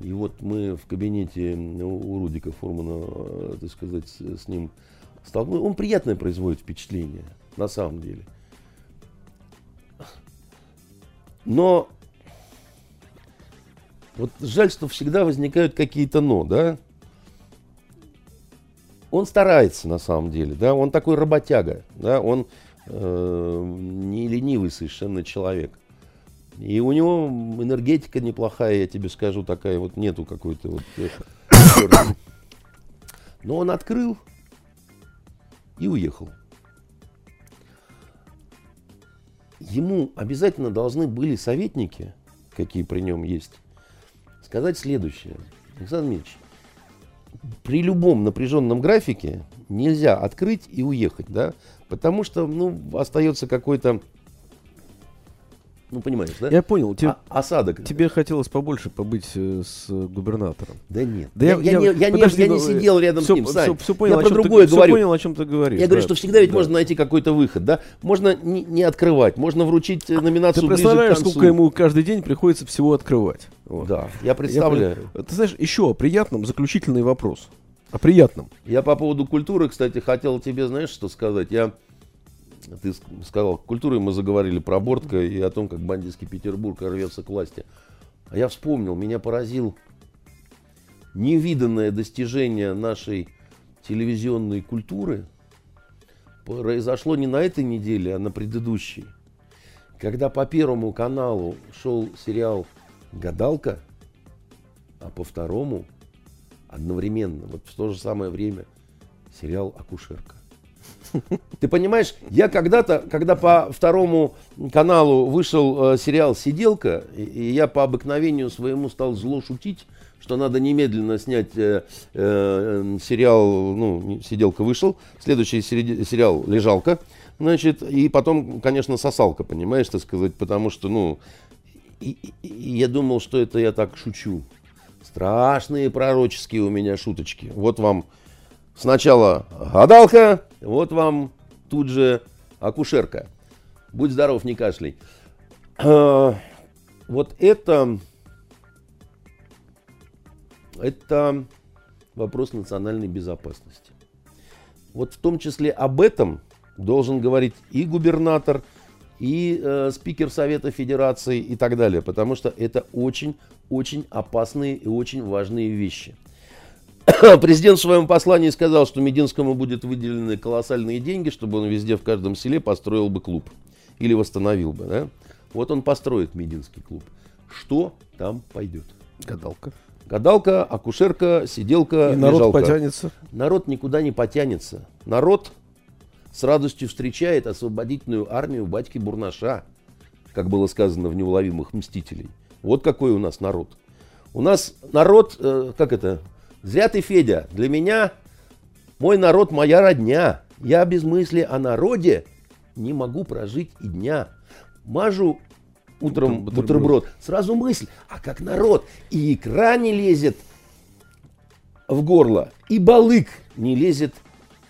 и вот мы в кабинете у Рудика Формана, э, так сказать, с ним столкнулись. Он приятное производит впечатление, на самом деле. Но вот жаль, что всегда возникают какие-то но, да? Он старается на самом деле, да, он такой работяга, да, он э, не ленивый совершенно человек. И у него энергетика неплохая, я тебе скажу, такая вот нету какой-то вот... Э, Но он открыл и уехал. Ему обязательно должны были советники, какие при нем есть, сказать следующее. Александр Дмитриевич, при любом напряженном графике нельзя открыть и уехать, да, потому что, ну, остается какой-то ну, понимаешь, да? Я понял. Тебе, а, осадок. Тебе хотелось побольше побыть э, с губернатором. Да нет. Да я, я, я, я, я, подожди, я не, я не сидел рядом все, с ним, Все, все понял, я про другое ты, говорю. Все понял, о чем ты говоришь. Я да. говорю, что всегда ведь да. можно найти какой-то выход, да? Можно не, не открывать, можно вручить э, номинацию Ты представляешь, сколько ему каждый день приходится всего открывать? Вот. Да, я представляю. Я, ты знаешь, еще о приятном заключительный вопрос. О приятном. Я по поводу культуры, кстати, хотел тебе, знаешь, что сказать? Я ты сказал, культурой мы заговорили про Бортко и о том, как бандитский Петербург рвется к власти. А я вспомнил, меня поразил невиданное достижение нашей телевизионной культуры произошло не на этой неделе, а на предыдущей. Когда по Первому каналу шел сериал «Гадалка», а по второму одновременно, вот в то же самое время, сериал «Акушерка». Ты понимаешь, я когда-то, когда по второму каналу вышел э, сериал «Сиделка», и, и я по обыкновению своему стал зло шутить, что надо немедленно снять э, э, сериал, ну, «Сиделка» вышел, следующий сериал «Лежалка», значит, и потом, конечно, «Сосалка», понимаешь, так сказать, потому что, ну, и, и, и я думал, что это я так шучу. Страшные пророческие у меня шуточки. Вот вам Сначала гадалка, вот вам тут же акушерка. Будь здоров, не кашляй. А, вот это, это вопрос национальной безопасности. Вот в том числе об этом должен говорить и губернатор, и э, спикер Совета Федерации и так далее, потому что это очень-очень опасные и очень важные вещи. Президент в своем послании сказал, что Мединскому будет выделены колоссальные деньги, чтобы он везде, в каждом селе построил бы клуб. Или восстановил бы. Да? Вот он построит Мединский клуб. Что там пойдет? Гадалка. Гадалка, акушерка, сиделка, И народ лежалка. потянется? Народ никуда не потянется. Народ с радостью встречает освободительную армию батьки Бурнаша, как было сказано в «Неуловимых мстителей». Вот какой у нас народ. У нас народ, э, как это, Зря ты, Федя. Для меня мой народ моя родня. Я без мысли о народе не могу прожить и дня. Мажу утром бутерброд. бутерброд. Сразу мысль, а как народ? И икра не лезет в горло, и балык не лезет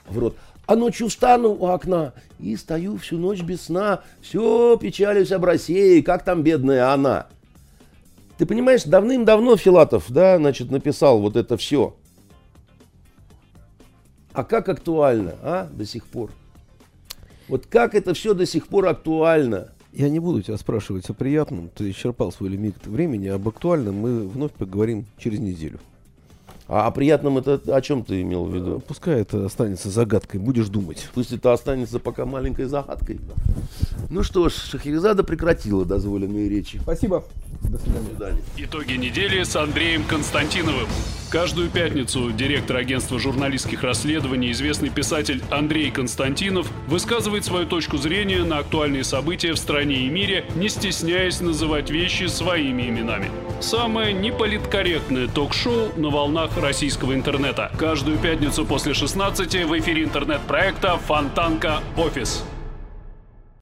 в рот. А ночью встану у окна и стою всю ночь без сна. Все, печалюсь об России, как там бедная она. Ты понимаешь, давным-давно Филатов, да, значит, написал вот это все. А как актуально, а, до сих пор? Вот как это все до сих пор актуально? Я не буду тебя спрашивать о приятном, ты исчерпал свой лимит времени, об актуальном мы вновь поговорим через неделю. А о приятном это о чем ты имел в виду? Пускай это останется загадкой, будешь думать. Пусть это останется пока маленькой загадкой. Ну что ж, Шахерезада прекратила дозволенные речи. Спасибо. До свидания. До свидания. Итоги недели с Андреем Константиновым. Каждую пятницу директор агентства журналистских расследований, известный писатель Андрей Константинов, высказывает свою точку зрения на актуальные события в стране и мире, не стесняясь называть вещи своими именами. Самое неполиткорректное ток-шоу на волнах российского интернета. Каждую пятницу после 16 в эфире интернет-проекта «Фонтанка Офис».